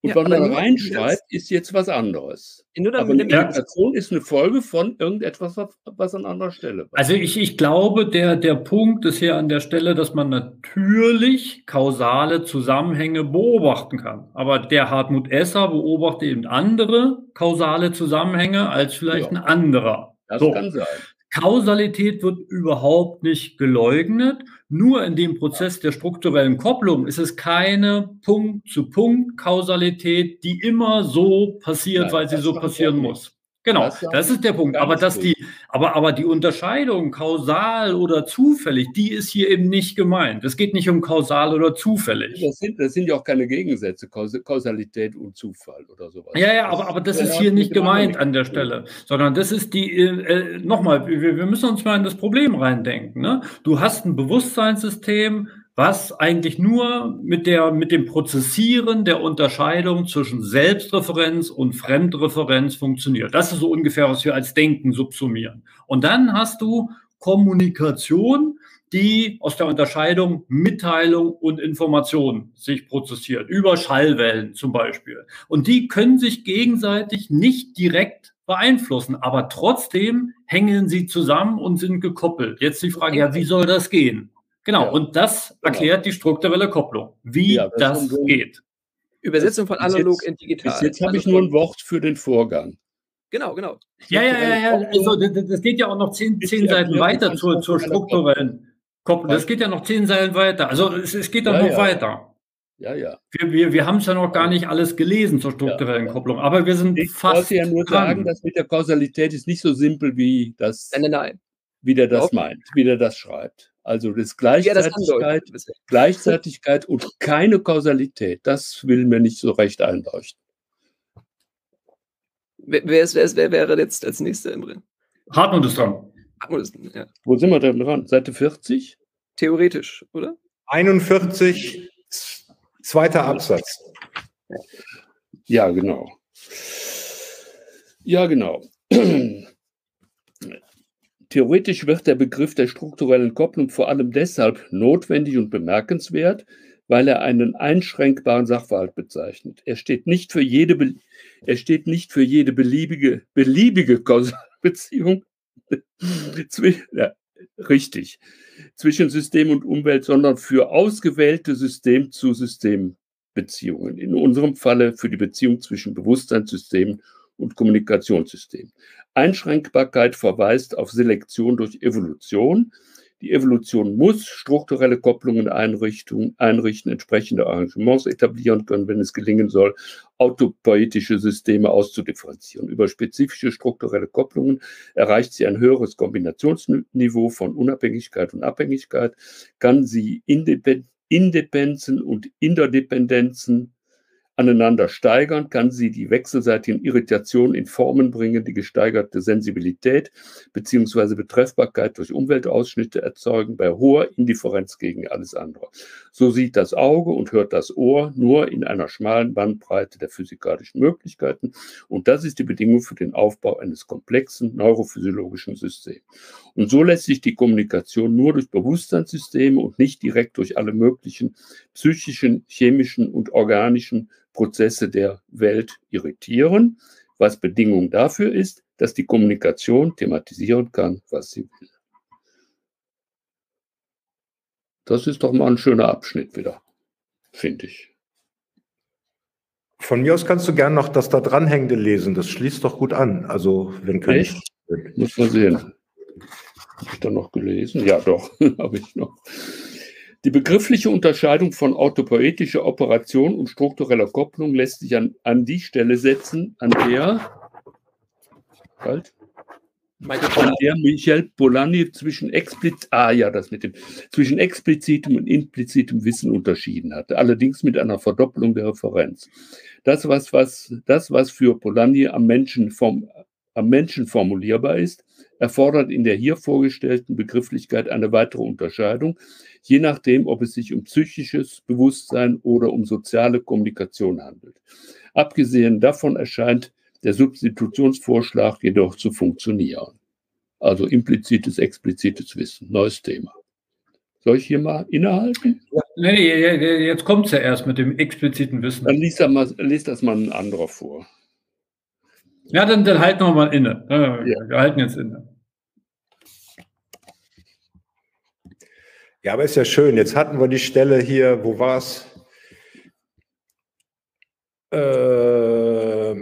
Und ja, was man reinschreibt, ist jetzt was anderes. aber eine Meditation ist eine Folge von irgendetwas, was an anderer Stelle war. Also ich, ich glaube, der, der Punkt ist hier an der Stelle, dass man natürlich kausale Zusammenhänge beobachten kann. Aber der Hartmut Esser beobachtet eben andere kausale Zusammenhänge als vielleicht ja. ein anderer. Das so. kann sein. Kausalität wird überhaupt nicht geleugnet. Nur in dem Prozess der strukturellen Kopplung ist es keine Punkt-zu-Punkt-Kausalität, die immer so passiert, weil sie so passieren muss. Genau, das, das ist der Punkt. Aber dass die, aber, aber die Unterscheidung kausal oder zufällig, die ist hier eben nicht gemeint. Es geht nicht um kausal oder zufällig. Das sind, das sind ja auch keine Gegensätze, Kausalität und Zufall oder sowas. Ja, ja, aber, aber das, das ist hier nicht gemeint an der Stelle, sondern das ist die, äh, äh, nochmal, wir, wir müssen uns mal in das Problem reindenken. Ne? Du hast ein Bewusstseinssystem, was eigentlich nur mit, der, mit dem Prozessieren der Unterscheidung zwischen Selbstreferenz und Fremdreferenz funktioniert. Das ist so ungefähr, was wir als Denken subsumieren. Und dann hast du Kommunikation, die aus der Unterscheidung Mitteilung und Information sich prozessiert, über Schallwellen zum Beispiel. Und die können sich gegenseitig nicht direkt beeinflussen, aber trotzdem hängen sie zusammen und sind gekoppelt. Jetzt die Frage, ja, wie soll das gehen? Genau, ja. und das genau. erklärt die strukturelle Kopplung, wie ja, das, das geht. Übersetzung von analog in digital. Bis jetzt habe ich nur ein Wort für den Vorgang. Genau, genau. Ja, ja, ja, ja. Also, das geht ja auch noch zehn, zehn Seiten weiter zur, zur strukturellen Kopplung. Das geht ja noch zehn Seiten weiter. Also es, es geht auch ja, noch ja. weiter. Ja, ja. Wir, wir, wir haben es ja noch gar nicht alles gelesen zur strukturellen ja, Kopplung, aber wir sind ich fast. Ich wollte ja nur dran. sagen, dass mit der Kausalität ist nicht so simpel, wie das. Nein, nein, nein. Wie der das okay. meint, wie der das schreibt. Also das Gleichzeitigkeit, ja, das Gleichzeitigkeit und keine Kausalität, das will mir nicht so recht einleuchten. Wer, wer, ist, wer, ist, wer wäre jetzt als nächster im drin? Hartmut ist dran. Hartmut ist, ja. Wo sind wir denn dran? Seite 40? Theoretisch, oder? 41, zweiter Absatz. Ja, genau. Ja, genau. [CLEARS THROAT] Theoretisch wird der Begriff der strukturellen Kopplung vor allem deshalb notwendig und bemerkenswert, weil er einen einschränkbaren Sachverhalt bezeichnet. Er steht nicht für jede, er steht nicht für jede beliebige, beliebige Kausalbeziehung. [LAUGHS] Ja, richtig, zwischen System und Umwelt, sondern für ausgewählte System-zu-System-Beziehungen. In unserem Falle für die Beziehung zwischen Bewusstseinssystemen und Kommunikationssystemen. Einschränkbarkeit verweist auf Selektion durch Evolution. Die Evolution muss strukturelle Kopplungen einrichten, einrichten, entsprechende Arrangements etablieren können, wenn es gelingen soll, autopoetische Systeme auszudifferenzieren. Über spezifische strukturelle Kopplungen erreicht sie ein höheres Kombinationsniveau von Unabhängigkeit und Abhängigkeit, kann sie Independenzen und Interdependenzen aneinander steigern, kann sie die wechselseitigen Irritationen in Formen bringen, die gesteigerte Sensibilität bzw. Betreffbarkeit durch Umweltausschnitte erzeugen, bei hoher Indifferenz gegen alles andere. So sieht das Auge und hört das Ohr nur in einer schmalen Bandbreite der physikalischen Möglichkeiten. Und das ist die Bedingung für den Aufbau eines komplexen neurophysiologischen Systems. Und so lässt sich die Kommunikation nur durch Bewusstseinssysteme und nicht direkt durch alle möglichen psychischen, chemischen und organischen Prozesse der Welt irritieren, was Bedingung dafür ist, dass die Kommunikation thematisieren kann, was sie will. Das ist doch mal ein schöner Abschnitt wieder, finde ich. Von mir aus kannst du gern noch das da dranhängende lesen. Das schließt doch gut an. Also, wenn Echt? Muss man sehen. Habe ich da noch gelesen? Ja, doch, [LAUGHS] habe ich noch. Die begriffliche Unterscheidung von autopoetischer Operation und struktureller Kopplung lässt sich an, an die Stelle setzen, an der, halt, an der Michel Polanyi zwischen explizit, ah ja, das mit dem, zwischen explizitem und implizitem Wissen unterschieden hatte, allerdings mit einer Verdopplung der Referenz. Das, was, was, das, was für Polanyi am Menschen, vom, am Menschen formulierbar ist, erfordert in der hier vorgestellten Begrifflichkeit eine weitere Unterscheidung, je nachdem, ob es sich um psychisches Bewusstsein oder um soziale Kommunikation handelt. Abgesehen davon erscheint der Substitutionsvorschlag jedoch zu funktionieren. Also implizites, explizites Wissen, neues Thema. Soll ich hier mal innehalten? Ja. Nee, jetzt kommt es ja erst mit dem expliziten Wissen. Dann liest, mal, liest das mal ein anderer vor. Ja, dann, dann halt noch mal inne. Ja. Wir halten jetzt inne. Ja, aber ist ja schön. Jetzt hatten wir die Stelle hier, wo war es? Äh,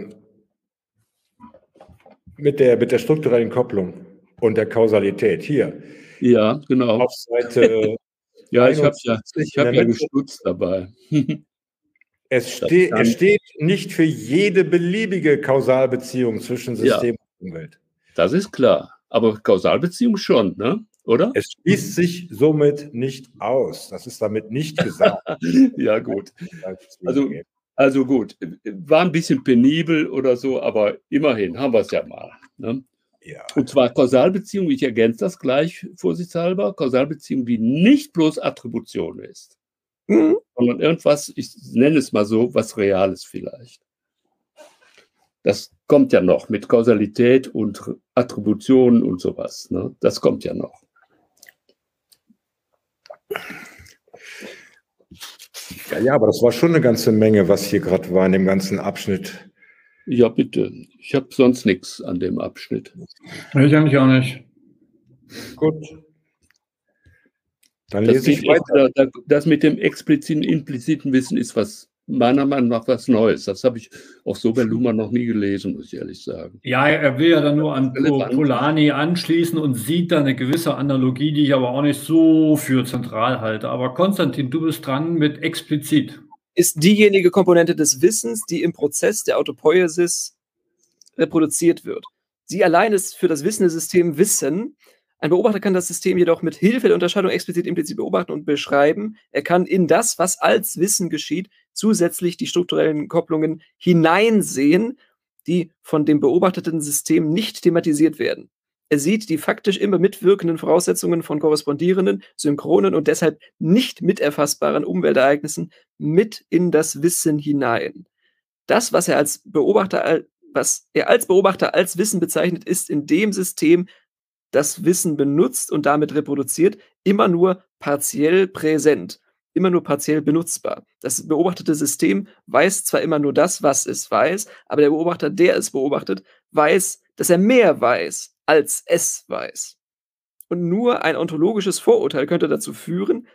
mit, der, mit der strukturellen Kopplung und der Kausalität hier. Ja, genau. Auf Seite. [LAUGHS] ja, ich habe ja, ich hab ja gestutzt dabei. [LAUGHS] es, ste es steht nicht für jede beliebige Kausalbeziehung zwischen System ja, und Umwelt. Das ist klar. Aber Kausalbeziehung schon, ne? oder? Es schließt sich somit nicht aus. Das ist damit nicht gesagt. [LAUGHS] ja, gut. Also, also gut, war ein bisschen penibel oder so, aber immerhin haben wir es ja mal. Ne? Ja. Und zwar Kausalbeziehung, ich ergänze das gleich vorsichtshalber, Kausalbeziehung, die nicht bloß Attribution ist, mhm. sondern irgendwas, ich nenne es mal so, was Reales vielleicht. Das kommt ja noch mit Kausalität und Attributionen und sowas. Ne? Das kommt ja noch. Ja, ja, aber das war schon eine ganze Menge, was hier gerade war in dem ganzen Abschnitt. Ja, bitte. Ich habe sonst nichts an dem Abschnitt. Ich eigentlich auch nicht. Gut. Dann das lese ich weiter. Das mit dem expliziten, impliziten Wissen ist was meiner Meinung nach was Neues. Das habe ich auch so bei Luma noch nie gelesen, muss ich ehrlich sagen. Ja, er will ja dann nur an Polanyi anschließen und sieht da eine gewisse Analogie, die ich aber auch nicht so für zentral halte. Aber Konstantin, du bist dran mit explizit. Ist diejenige Komponente des Wissens, die im Prozess der Autopoiesis reproduziert wird. Sie allein ist für das wissende System Wissen, ein Beobachter kann das System jedoch mit Hilfe der Unterscheidung explizit implizit beobachten und beschreiben. Er kann in das, was als Wissen geschieht, zusätzlich die strukturellen Kopplungen hineinsehen, die von dem beobachteten System nicht thematisiert werden. Er sieht die faktisch immer mitwirkenden Voraussetzungen von korrespondierenden, synchronen und deshalb nicht miterfassbaren Umweltereignissen mit in das Wissen hinein. Das, was er als Beobachter, was er als Beobachter als Wissen bezeichnet, ist in dem System das Wissen benutzt und damit reproduziert, immer nur partiell präsent, immer nur partiell benutzbar. Das beobachtete System weiß zwar immer nur das, was es weiß, aber der Beobachter, der es beobachtet, weiß, dass er mehr weiß, als es weiß. Und nur ein ontologisches Vorurteil könnte dazu führen,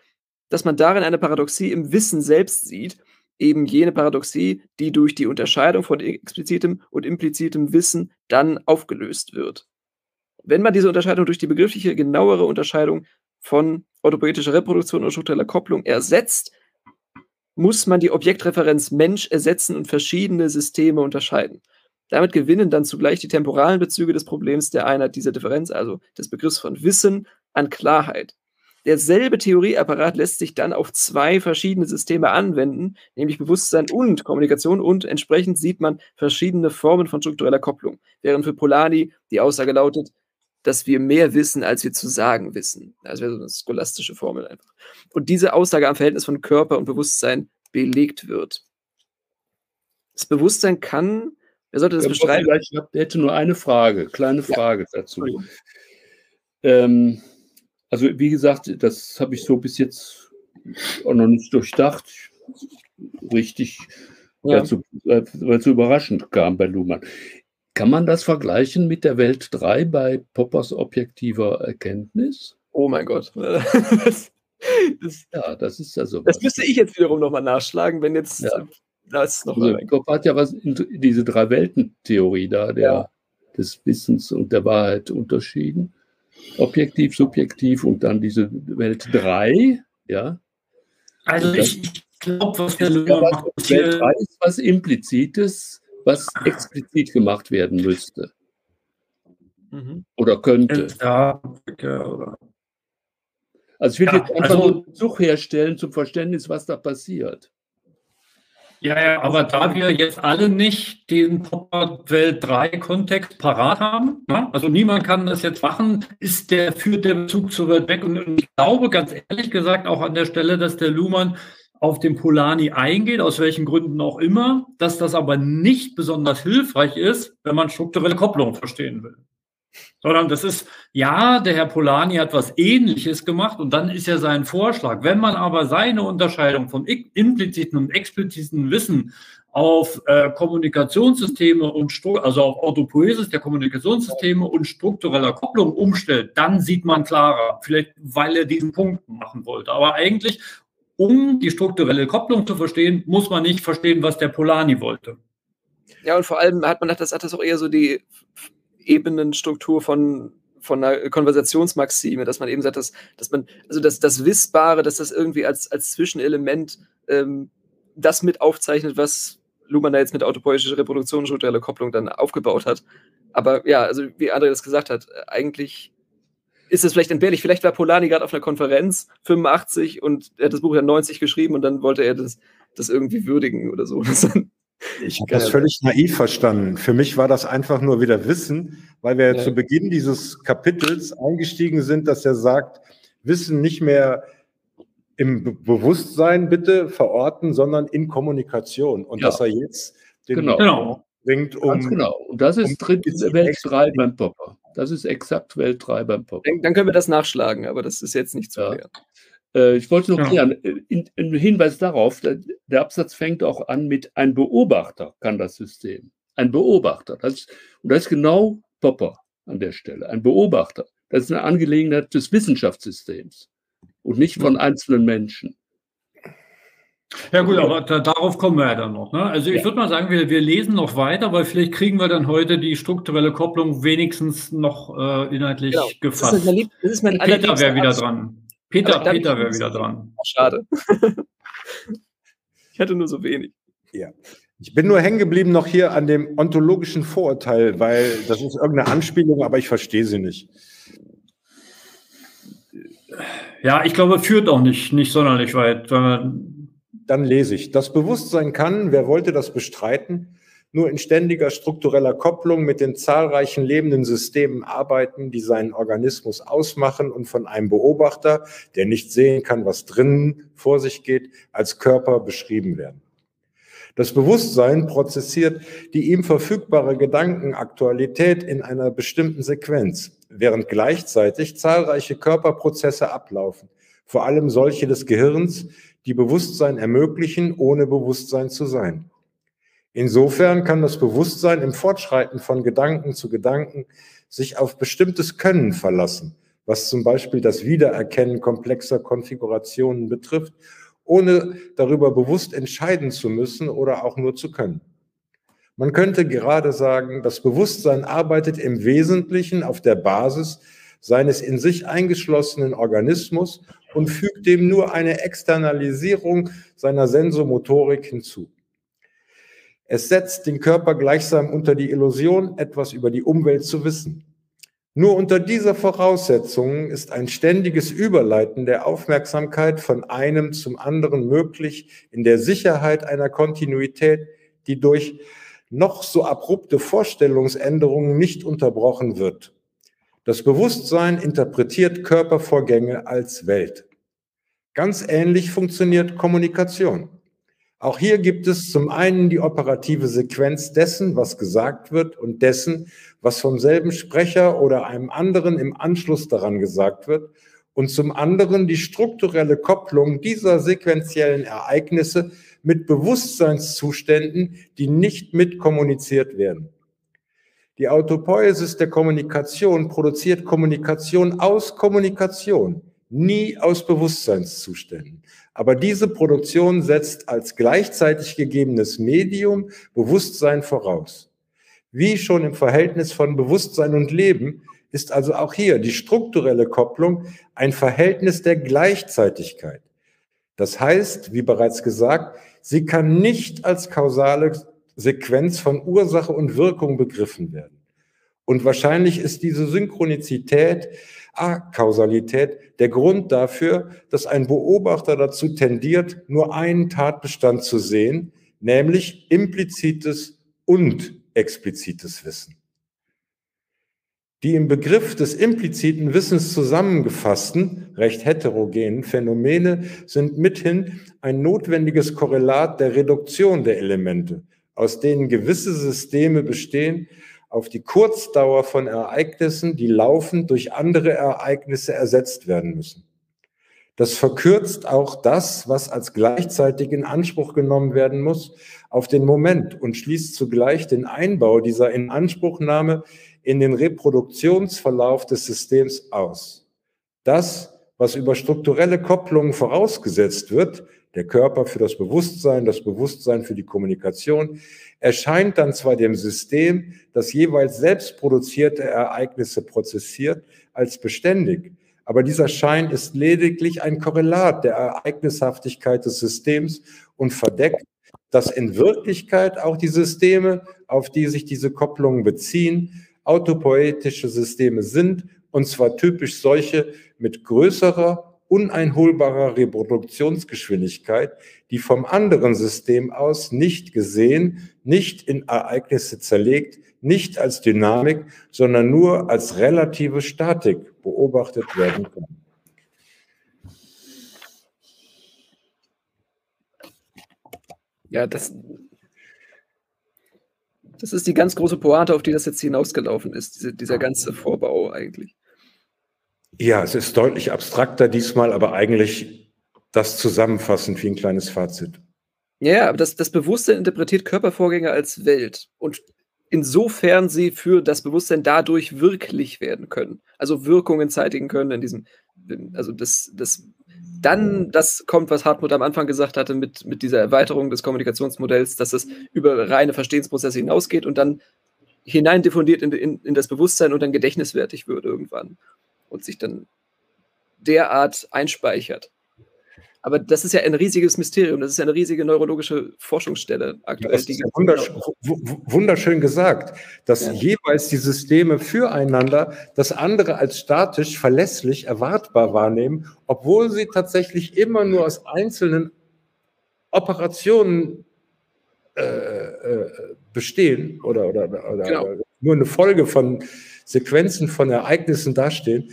dass man darin eine Paradoxie im Wissen selbst sieht, eben jene Paradoxie, die durch die Unterscheidung von explizitem und implizitem Wissen dann aufgelöst wird. Wenn man diese Unterscheidung durch die begriffliche genauere Unterscheidung von orthopoetischer Reproduktion und struktureller Kopplung ersetzt, muss man die Objektreferenz Mensch ersetzen und verschiedene Systeme unterscheiden. Damit gewinnen dann zugleich die temporalen Bezüge des Problems der Einheit dieser Differenz, also des Begriffs von Wissen, an Klarheit. Derselbe Theorieapparat lässt sich dann auf zwei verschiedene Systeme anwenden, nämlich Bewusstsein und Kommunikation, und entsprechend sieht man verschiedene Formen von struktureller Kopplung. Während für Polanyi die Aussage lautet, dass wir mehr wissen, als wir zu sagen wissen. Das wäre so eine scholastische Formel einfach. Und diese Aussage am Verhältnis von Körper und Bewusstsein belegt wird. Das Bewusstsein kann, wer sollte das ja, beschreiben? Ich hätte nur eine Frage, kleine Frage ja. dazu. Ähm, also wie gesagt, das habe ich so bis jetzt auch noch nicht durchdacht. Richtig, ja. weil, zu, weil es überraschend kam bei Luhmann. Kann man das vergleichen mit der Welt 3 bei Poppers objektiver Erkenntnis? Oh mein Gott. [LAUGHS] Das, ja, das ist ja so. Das müsste ich jetzt wiederum nochmal nachschlagen, wenn jetzt ja. das noch also, Popper hat ja was in diese Drei-Welten-Theorie da, der, ja. des Wissens und der Wahrheit unterschieden. Objektiv, subjektiv und dann diese Welt 3, ja. Also ich, ich glaube, was der Löhr macht. Welt 3 ist was Implizites, was explizit gemacht werden müsste. Mhm. Oder könnte. Ja. Also ich will ja, jetzt einfach also, nur einen Zug herstellen zum Verständnis, was da passiert. Ja, ja, aber da wir jetzt alle nicht den Welt 3 Kontext parat haben, ne? also niemand kann das jetzt machen, ist der, führt der Bezug zu weit weg. Und ich glaube ganz ehrlich gesagt auch an der Stelle, dass der Luhmann auf den Polani eingeht, aus welchen Gründen auch immer, dass das aber nicht besonders hilfreich ist, wenn man strukturelle Kopplung verstehen will. Sondern das ist, ja, der Herr Polani hat was Ähnliches gemacht und dann ist ja sein Vorschlag. Wenn man aber seine Unterscheidung von impliziten und expliziten Wissen auf äh, Kommunikationssysteme und also auf Orthopoesis der Kommunikationssysteme und struktureller Kopplung umstellt, dann sieht man klarer. Vielleicht, weil er diesen Punkt machen wollte. Aber eigentlich, um die strukturelle Kopplung zu verstehen, muss man nicht verstehen, was der Polani wollte. Ja, und vor allem hat man das, hat das auch eher so die Ebenenstruktur von, von einer Konversationsmaxime, dass man eben sagt, dass, dass man, also das, das Wissbare, dass das irgendwie als, als Zwischenelement ähm, das mit aufzeichnet, was Luhmann da jetzt mit autopoetischer Reproduktion, struktureller Kopplung dann aufgebaut hat. Aber ja, also wie André das gesagt hat, eigentlich ist es vielleicht entbehrlich. Vielleicht war Polani gerade auf einer Konferenz, 85, und er hat das Buch ja 90 geschrieben und dann wollte er das, das irgendwie würdigen oder so. [LAUGHS] Ich habe das völlig naiv verstanden. Für mich war das einfach nur wieder Wissen, weil wir ja. zu Beginn dieses Kapitels eingestiegen sind, dass er sagt, Wissen nicht mehr im Bewusstsein bitte verorten, sondern in Kommunikation. Und ja. dass er jetzt den genau. bringt, um. Ganz genau. Und das ist um, Welt 3 beim Popper. Das ist exakt Welt 3 beim Popper. Dann, dann, können wir das nachschlagen, aber das ist jetzt nicht zu ja. Äh, ich wollte noch ja. klären, äh, ein Hinweis darauf, der Absatz fängt auch an mit ein Beobachter kann das System. Ein Beobachter. Das ist, und das ist genau Popper an der Stelle. Ein Beobachter. Das ist eine Angelegenheit des Wissenschaftssystems und nicht von einzelnen Menschen. Ja gut, aber da, darauf kommen wir ja dann noch. Ne? Also ich ja. würde mal sagen, wir, wir lesen noch weiter, weil vielleicht kriegen wir dann heute die strukturelle Kopplung wenigstens noch äh, inhaltlich genau. gefasst. Das ist, das ist mein Peter wäre wieder dran. Peter, Peter wäre wieder dran. Schade. [LAUGHS] ich hatte nur so wenig. Ja. Ich bin nur hängen geblieben noch hier an dem ontologischen Vorurteil, weil das ist irgendeine Anspielung, aber ich verstehe sie nicht. Ja, ich glaube, führt auch nicht, nicht sonderlich weit. Dann lese ich. Das Bewusstsein kann, wer wollte das bestreiten, nur in ständiger struktureller Kopplung mit den zahlreichen lebenden Systemen arbeiten, die seinen Organismus ausmachen und von einem Beobachter, der nicht sehen kann, was drinnen vor sich geht, als Körper beschrieben werden. Das Bewusstsein prozessiert die ihm verfügbare Gedankenaktualität in einer bestimmten Sequenz, während gleichzeitig zahlreiche Körperprozesse ablaufen, vor allem solche des Gehirns, die Bewusstsein ermöglichen, ohne Bewusstsein zu sein. Insofern kann das Bewusstsein im Fortschreiten von Gedanken zu Gedanken sich auf bestimmtes Können verlassen, was zum Beispiel das Wiedererkennen komplexer Konfigurationen betrifft, ohne darüber bewusst entscheiden zu müssen oder auch nur zu können. Man könnte gerade sagen, das Bewusstsein arbeitet im Wesentlichen auf der Basis seines in sich eingeschlossenen Organismus und fügt dem nur eine Externalisierung seiner Sensomotorik hinzu. Es setzt den Körper gleichsam unter die Illusion, etwas über die Umwelt zu wissen. Nur unter dieser Voraussetzung ist ein ständiges Überleiten der Aufmerksamkeit von einem zum anderen möglich, in der Sicherheit einer Kontinuität, die durch noch so abrupte Vorstellungsänderungen nicht unterbrochen wird. Das Bewusstsein interpretiert Körpervorgänge als Welt. Ganz ähnlich funktioniert Kommunikation. Auch hier gibt es zum einen die operative Sequenz dessen, was gesagt wird und dessen, was vom selben Sprecher oder einem anderen im Anschluss daran gesagt wird und zum anderen die strukturelle Kopplung dieser sequentiellen Ereignisse mit Bewusstseinszuständen, die nicht mitkommuniziert werden. Die Autopoiesis der Kommunikation produziert Kommunikation aus Kommunikation, nie aus Bewusstseinszuständen. Aber diese Produktion setzt als gleichzeitig gegebenes Medium Bewusstsein voraus. Wie schon im Verhältnis von Bewusstsein und Leben ist also auch hier die strukturelle Kopplung ein Verhältnis der Gleichzeitigkeit. Das heißt, wie bereits gesagt, sie kann nicht als kausale Sequenz von Ursache und Wirkung begriffen werden. Und wahrscheinlich ist diese Synchronizität Akausalität der Grund dafür, dass ein Beobachter dazu tendiert, nur einen Tatbestand zu sehen, nämlich implizites und explizites Wissen. Die im Begriff des impliziten Wissens zusammengefassten, recht heterogenen Phänomene sind mithin ein notwendiges Korrelat der Reduktion der Elemente, aus denen gewisse Systeme bestehen auf die Kurzdauer von Ereignissen, die laufend durch andere Ereignisse ersetzt werden müssen. Das verkürzt auch das, was als gleichzeitig in Anspruch genommen werden muss, auf den Moment und schließt zugleich den Einbau dieser Inanspruchnahme in den Reproduktionsverlauf des Systems aus. Das, was über strukturelle Kopplungen vorausgesetzt wird, der Körper für das Bewusstsein, das Bewusstsein für die Kommunikation, erscheint dann zwar dem System, das jeweils selbst produzierte Ereignisse prozessiert, als beständig, aber dieser Schein ist lediglich ein Korrelat der Ereignishaftigkeit des Systems und verdeckt, dass in Wirklichkeit auch die Systeme, auf die sich diese Kopplungen beziehen, autopoetische Systeme sind, und zwar typisch solche mit größerer uneinholbarer Reproduktionsgeschwindigkeit, die vom anderen System aus nicht gesehen, nicht in Ereignisse zerlegt, nicht als Dynamik, sondern nur als relative Statik beobachtet werden kann. Ja, das, das ist die ganz große Pointe, auf die das jetzt hinausgelaufen ist, diese, dieser ganze Vorbau eigentlich. Ja, es ist deutlich abstrakter diesmal, aber eigentlich das zusammenfassend wie ein kleines Fazit. Ja, aber das, das Bewusstsein interpretiert Körpervorgänge als Welt und insofern sie für das Bewusstsein dadurch wirklich werden können, also Wirkungen zeitigen können in diesem, also das, das dann das kommt, was Hartmut am Anfang gesagt hatte, mit, mit dieser Erweiterung des Kommunikationsmodells, dass es über reine Verstehensprozesse hinausgeht und dann hinein diffundiert in, in, in das Bewusstsein und dann gedächtniswertig wird irgendwann und sich dann derart einspeichert. Aber das ist ja ein riesiges Mysterium, das ist ja eine riesige neurologische Forschungsstelle aktuell. Das ist ja wunderschön, wunderschön gesagt, dass ja. jeweils die Systeme füreinander das andere als statisch, verlässlich, erwartbar wahrnehmen, obwohl sie tatsächlich immer nur aus einzelnen Operationen äh, äh, bestehen oder, oder, oder, genau. oder nur eine Folge von Sequenzen von Ereignissen dastehen.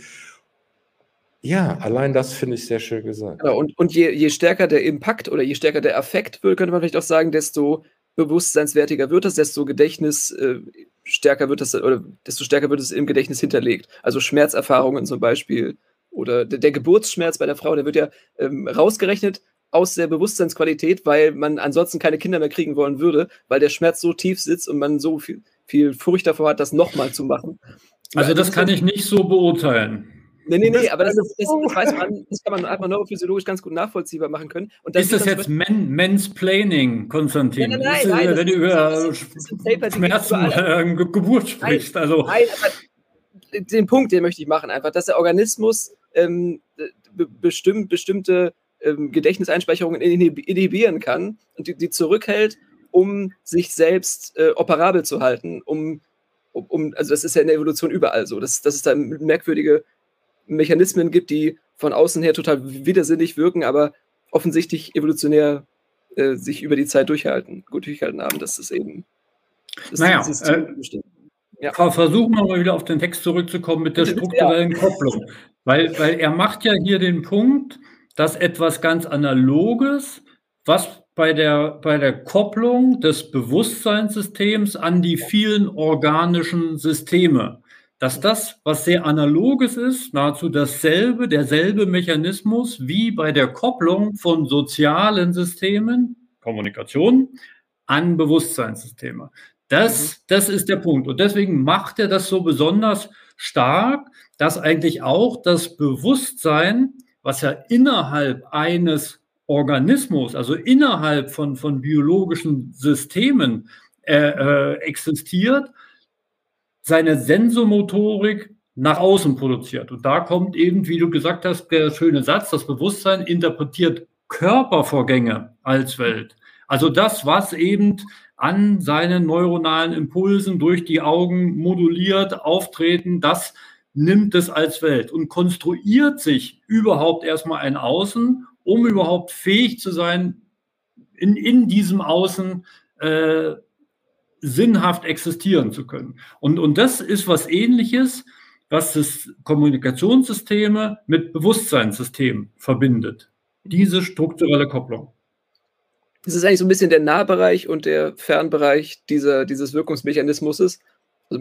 Ja, allein das finde ich sehr schön gesagt. Genau, und, und je, je stärker der Impact oder je stärker der Affekt wird, könnte man vielleicht auch sagen, desto bewusstseinswertiger wird es, desto Gedächtnis äh, stärker wird es oder desto stärker wird es im Gedächtnis hinterlegt. Also Schmerzerfahrungen zum Beispiel oder der, der Geburtsschmerz bei der Frau, der wird ja ähm, rausgerechnet aus der Bewusstseinsqualität, weil man ansonsten keine Kinder mehr kriegen wollen würde, weil der Schmerz so tief sitzt und man so viel, viel Furcht davor hat, das nochmal zu machen. Also das kann ich nicht so beurteilen. Nee, nee, nee, aber das, ist, das, das, weiß man, das kann man einfach neurophysiologisch ganz gut nachvollziehbar machen können. Und das ist das jetzt Men, Mansplaining, Konstantin? Nein, nein, nein, nein wenn du über Schmerzen, äh, Geburt sprichst. Nein, also. nein, aber den Punkt, den möchte ich machen, einfach, dass der Organismus ähm, bestimmt, bestimmte ähm, Gedächtniseinspeicherungen inhibieren kann und die, die zurückhält, um sich selbst äh, operabel zu halten, um, um, also das ist ja in der Evolution überall so, dass, dass es da merkwürdige Mechanismen gibt, die von außen her total widersinnig wirken, aber offensichtlich evolutionär äh, sich über die Zeit durchhalten, gut durchhalten haben. Das ist eben. Das naja, ist äh, ja. versuchen wir mal wieder auf den Text zurückzukommen mit der [LAUGHS] strukturellen ja. Kopplung. Weil, weil er macht ja hier den Punkt, dass etwas ganz Analoges, was bei der, bei der Kopplung des Bewusstseinssystems an die vielen organischen Systeme dass das, was sehr analoges ist, nahezu dasselbe, derselbe Mechanismus wie bei der Kopplung von sozialen Systemen, Kommunikation, an Bewusstseinssysteme. Das, mhm. das ist der Punkt. Und deswegen macht er das so besonders stark, dass eigentlich auch das Bewusstsein, was ja innerhalb eines Organismus, also innerhalb von, von biologischen Systemen äh, äh, existiert, seine Sensomotorik nach außen produziert. Und da kommt eben, wie du gesagt hast, der schöne Satz, das Bewusstsein interpretiert Körpervorgänge als Welt. Also das, was eben an seinen neuronalen Impulsen durch die Augen moduliert auftreten, das nimmt es als Welt und konstruiert sich überhaupt erstmal ein Außen, um überhaupt fähig zu sein, in, in diesem Außen äh, sinnhaft existieren zu können. Und, und das ist was ähnliches, was das Kommunikationssysteme mit Bewusstseinssystemen verbindet. Diese strukturelle Kopplung. Das ist eigentlich so ein bisschen der Nahbereich und der Fernbereich dieser, dieses Wirkungsmechanismus. Also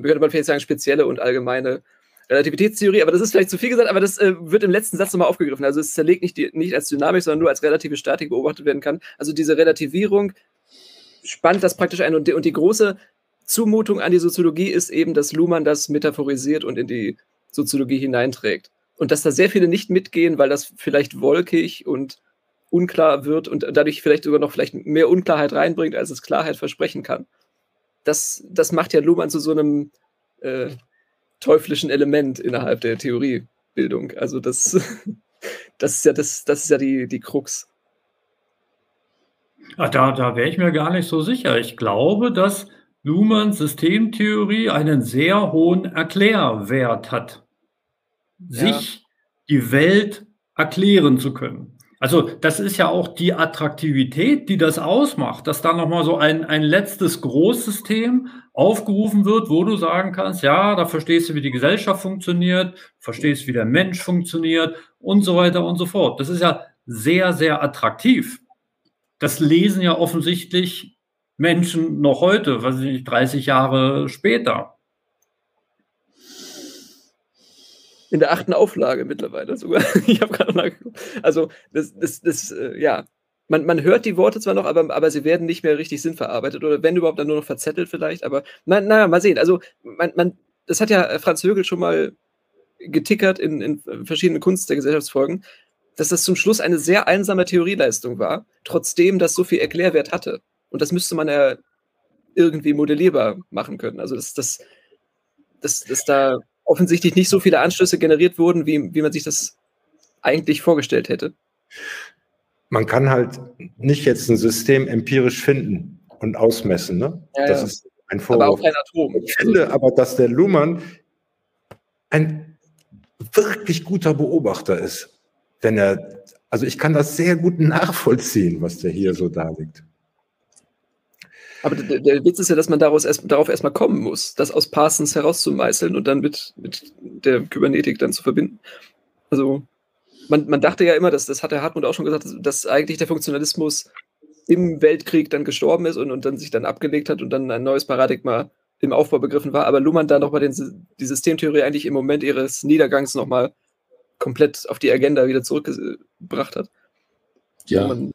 könnte man vielleicht sagen, spezielle und allgemeine Relativitätstheorie, aber das ist vielleicht zu viel gesagt, aber das äh, wird im letzten Satz nochmal aufgegriffen. Also es zerlegt nicht, die, nicht als Dynamik, sondern nur als relative Statik beobachtet werden kann. Also diese Relativierung spannt das praktisch ein. Und die, und die große Zumutung an die Soziologie ist eben, dass Luhmann das metaphorisiert und in die Soziologie hineinträgt. Und dass da sehr viele nicht mitgehen, weil das vielleicht wolkig und unklar wird und dadurch vielleicht sogar noch vielleicht mehr Unklarheit reinbringt, als es Klarheit versprechen kann. Das, das macht ja Luhmann zu so einem äh, teuflischen Element innerhalb der Theoriebildung. Also das, [LAUGHS] das ist ja, das, das ist ja die, die Krux. Ach, da da wäre ich mir gar nicht so sicher. Ich glaube, dass Luhmanns Systemtheorie einen sehr hohen Erklärwert hat, sich ja. die Welt erklären zu können. Also das ist ja auch die Attraktivität, die das ausmacht, dass da nochmal so ein, ein letztes Großsystem aufgerufen wird, wo du sagen kannst, ja, da verstehst du, wie die Gesellschaft funktioniert, verstehst, wie der Mensch funktioniert und so weiter und so fort. Das ist ja sehr, sehr attraktiv das lesen ja offensichtlich Menschen noch heute, weiß ich 30 Jahre später. In der achten Auflage mittlerweile sogar. [LAUGHS] ich habe gerade nachgeguckt. Also, das, das, das äh, ja, man, man hört die Worte zwar noch, aber, aber sie werden nicht mehr richtig sinnverarbeitet oder wenn überhaupt dann nur noch verzettelt vielleicht. Aber naja, na, mal sehen. Also, man, man, das hat ja Franz Högel schon mal getickert in, in verschiedenen Kunst der Gesellschaftsfolgen dass das zum Schluss eine sehr einsame Theorieleistung war, trotzdem das so viel Erklärwert hatte. Und das müsste man ja irgendwie modellierbar machen können. Also, dass, dass, dass, dass da offensichtlich nicht so viele Anschlüsse generiert wurden, wie, wie man sich das eigentlich vorgestellt hätte. Man kann halt nicht jetzt ein System empirisch finden und ausmessen. Ne? Ja, das ja. ist ein Vorwurf. Aber auch ein Atom. Ich finde aber, dass der Luhmann ein wirklich guter Beobachter ist wenn er, also ich kann das sehr gut nachvollziehen, was der hier so darlegt. Aber der, der, Witz ist ja, dass man daraus erst, darauf erstmal kommen muss, das aus Parsons herauszumeißeln und dann mit, mit der Kybernetik dann zu verbinden. Also man, man dachte ja immer, dass, das hat der Hartmut auch schon gesagt, dass, dass eigentlich der Funktionalismus im Weltkrieg dann gestorben ist und, und dann sich dann abgelegt hat und dann ein neues Paradigma im Aufbau begriffen war, aber Luhmann da nochmal die Systemtheorie eigentlich im Moment ihres Niedergangs nochmal komplett auf die Agenda wieder zurückgebracht hat. Ja. Und,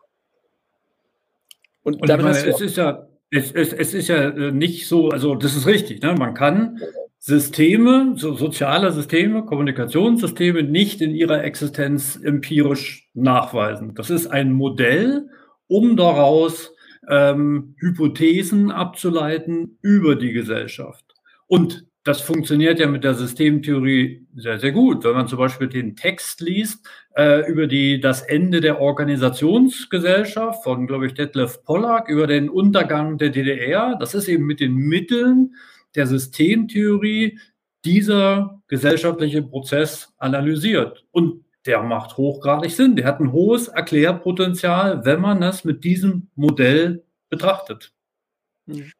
und, und damit meine, es ist ja es, es, es, ist ja äh, nicht so, also das ist richtig, ne? man kann Systeme, so soziale Systeme, Kommunikationssysteme nicht in ihrer Existenz empirisch nachweisen. Das ist ein Modell, um daraus ähm, Hypothesen abzuleiten über die Gesellschaft. Und das funktioniert ja mit der Systemtheorie sehr, sehr gut. Wenn man zum Beispiel den Text liest äh, über die, das Ende der Organisationsgesellschaft von, glaube ich, Detlef Pollack, über den Untergang der DDR, das ist eben mit den Mitteln der Systemtheorie dieser gesellschaftliche Prozess analysiert. Und der macht hochgradig Sinn. Der hat ein hohes Erklärpotenzial, wenn man das mit diesem Modell betrachtet. Mhm.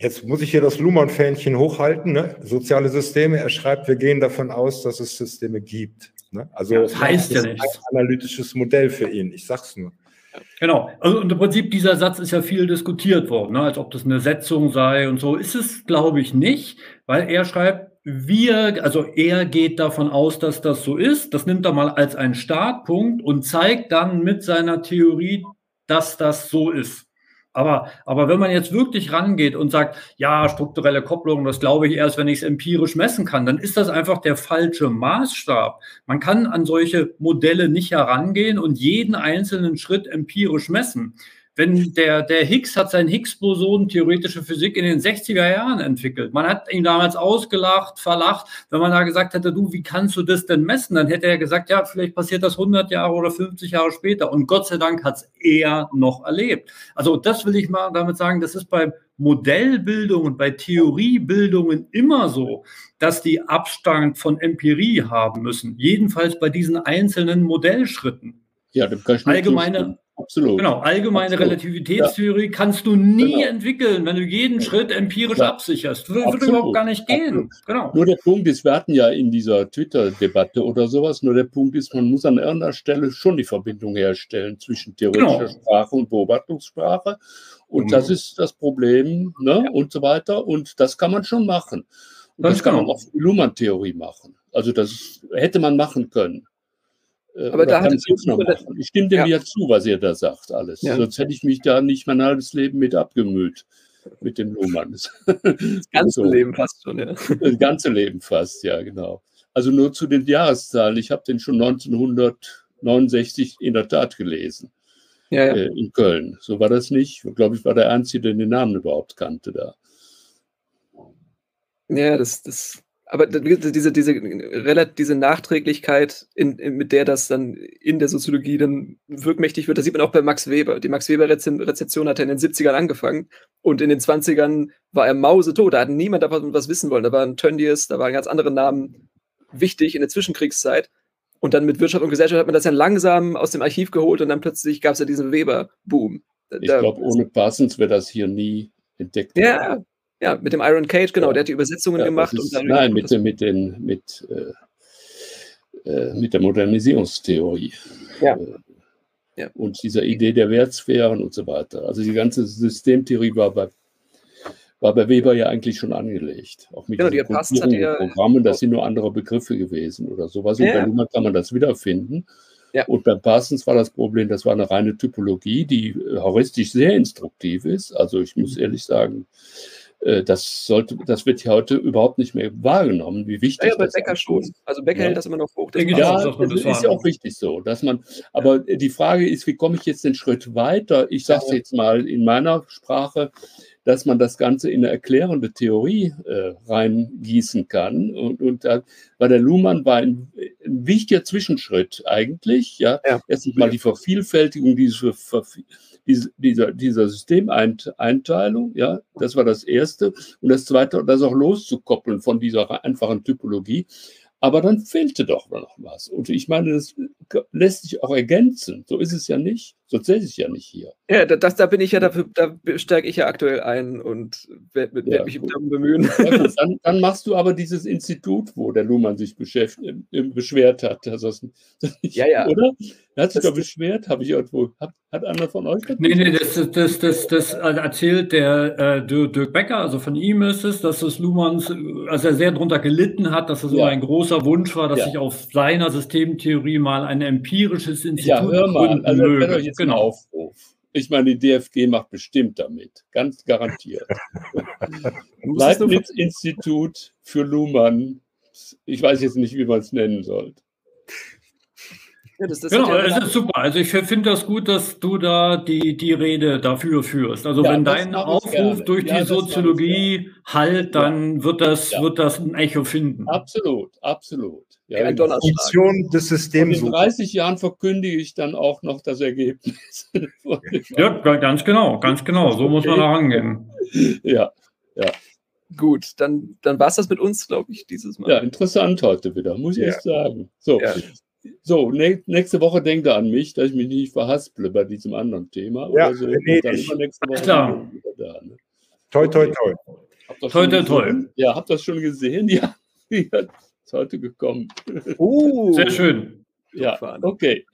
Jetzt muss ich hier das Luhmann-Fähnchen hochhalten. Ne? Soziale Systeme. Er schreibt, wir gehen davon aus, dass es Systeme gibt. Ne? Also das heißt ja nichts. Ein analytisches Modell für ihn. Ich sag's nur. Genau. Also im Prinzip dieser Satz ist ja viel diskutiert worden, ne? als ob das eine Setzung sei und so. Ist es, glaube ich, nicht, weil er schreibt, wir, also er geht davon aus, dass das so ist. Das nimmt er mal als einen Startpunkt und zeigt dann mit seiner Theorie, dass das so ist. Aber, aber wenn man jetzt wirklich rangeht und sagt, ja, strukturelle Kopplung, das glaube ich erst, wenn ich es empirisch messen kann, dann ist das einfach der falsche Maßstab. Man kann an solche Modelle nicht herangehen und jeden einzelnen Schritt empirisch messen wenn der, der Higgs hat sein Higgs-Boson theoretische Physik in den 60er Jahren entwickelt. Man hat ihn damals ausgelacht, verlacht. Wenn man da gesagt hätte, du, wie kannst du das denn messen? Dann hätte er gesagt, ja, vielleicht passiert das 100 Jahre oder 50 Jahre später. Und Gott sei Dank hat es er noch erlebt. Also das will ich mal damit sagen, das ist bei Modellbildung und bei Theoriebildungen immer so, dass die Abstand von Empirie haben müssen. Jedenfalls bei diesen einzelnen Modellschritten. Ja, dem kann ich allgemeine, Absolut. Genau, allgemeine Absolut. Relativitätstheorie ja. kannst du nie genau. entwickeln, wenn du jeden Schritt empirisch ja. absicherst. Würde, würde überhaupt gar nicht gehen. Genau. Nur der Punkt ist, wir hatten ja in dieser Twitter-Debatte oder sowas, nur der Punkt ist, man muss an irgendeiner Stelle schon die Verbindung herstellen zwischen theoretischer genau. Sprache und Beobachtungssprache. Und mhm. das ist das Problem ne? Ja. und so weiter. Und das kann man schon machen. Und das, das kann man genau. auch Luhmann-Theorie machen. Also das hätte man machen können. Äh, aber da hat. Ich stimme dem ja. ja zu, was ihr da sagt, alles. Ja. Sonst hätte ich mich da nicht mein halbes Leben mit abgemüht, mit dem Lohmann. [LAUGHS] Das ganze so. Leben fast schon, ja. [LAUGHS] Das ganze Leben fast, ja, genau. Also nur zu den Jahreszahlen. Ich habe den schon 1969 in der Tat gelesen. Ja, ja. Äh, in Köln. So war das nicht. Ich glaube, ich war der Einzige, der den Namen überhaupt kannte da. Ja, das, das aber diese, diese, diese Nachträglichkeit, in, in, mit der das dann in der Soziologie dann wirkmächtig wird, das sieht man auch bei Max Weber. Die Max Weber-Rezeption hat er in den 70ern angefangen und in den 20ern war er mausetot. Da hat niemand davon was wissen wollen. Da waren Tönnies, da waren ganz andere Namen wichtig in der Zwischenkriegszeit. Und dann mit Wirtschaft und Gesellschaft hat man das ja langsam aus dem Archiv geholt und dann plötzlich gab es ja diesen Weber-Boom. Ich glaube, ohne Parsons wäre das hier nie entdeckt. Ja, ja, mit dem Iron Cage, genau, der hat die Übersetzungen ja, gemacht. Ist, nein, mit, mit, den, mit, äh, äh, mit der Modernisierungstheorie. Ja. Äh, ja. Und dieser Idee der Wertsphären und so weiter. Also die ganze Systemtheorie war bei, war bei Weber ja eigentlich schon angelegt. Auch mit genau, die passt, hat ja, Programmen, das sind nur andere Begriffe gewesen oder sowas. Und ja. bei Luhmann kann man das wiederfinden. Ja. Und bei Parsons war das Problem, das war eine reine Typologie, die äh, heuristisch sehr instruktiv ist. Also ich muss mhm. ehrlich sagen, das sollte, das wird ja heute überhaupt nicht mehr wahrgenommen, wie wichtig ja, ja, bei Becker ist. schon. Also Becker ja. hält das immer noch hoch. Das ja, das, das ist ja auch wichtig so, dass man, aber die Frage ist, wie komme ich jetzt den Schritt weiter? Ich sage es jetzt mal in meiner Sprache, dass man das Ganze in eine erklärende Theorie äh, reingießen kann. Und, und da war der Luhmann war ein, ein wichtiger Zwischenschritt eigentlich. Ja, ja. erstens mal die Vervielfältigung dieser dieser, dieser Systemeinteilung, ja, das war das Erste. Und das Zweite, das auch loszukoppeln von dieser einfachen Typologie. Aber dann fehlte doch noch was. Und ich meine, das lässt sich auch ergänzen. So ist es ja nicht. So zähle ich ja nicht hier. Ja, das, da bin ich ja dafür, da steige ich ja aktuell ein und werde werd ja, mich darum bemühen. Ja, gut, dann, dann, machst du aber dieses Institut, wo der Luhmann sich beschwert hat. Dass das, nicht, [LAUGHS] ja, ja. Oder? Er hat sich doch beschwert, habe ich irgendwo. Hat, hat einer von euch das? Nee, nee, das, das, das, das erzählt der äh, Dirk Becker, also von ihm ist es, dass das Luhmanns, also er sehr darunter gelitten hat, dass es ja. so ein großer Wunsch war, dass ja. sich auf seiner Systemtheorie mal ein empirisches Institut ja, hör mal, also, möge. Genau. Aufruf. Ich meine, die DFG macht bestimmt damit, ganz garantiert. [LAUGHS] Leibniz-Institut für Luhmann. Ich weiß jetzt nicht, wie man es nennen sollte. Ja, das, das genau, ja es ist super. Also ich finde das gut, dass du da die, die Rede dafür führst. Also ja, wenn dein Aufruf gerne. durch ja, die Soziologie halt, dann wird das, wird das ein Echo finden. Absolut, absolut. Ja, ein Funktion des Systems. in 30 Jahren verkündige ich dann auch noch das Ergebnis. [LAUGHS] ja, ganz genau, ganz genau. So muss man da rangehen. Ja, ja. Gut, dann, dann war es das mit uns, glaube ich, dieses Mal. Ja, interessant heute wieder, muss ich echt sagen. So, so, nächste Woche denkt er an mich, dass ich mich nicht verhasple bei diesem anderen Thema. Ja, oder so. Nee, dann immer nächste Woche Klar. Da, ne? Toi, toi, toi. Toi, toi, toi. Ja, habt ihr das schon gesehen? [LAUGHS] Ja, ist heute gekommen. Uh, Sehr schön. Ja, okay.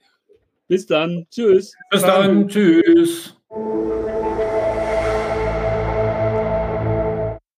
Bis dann. Tschüss. Bis dann. Tschüss.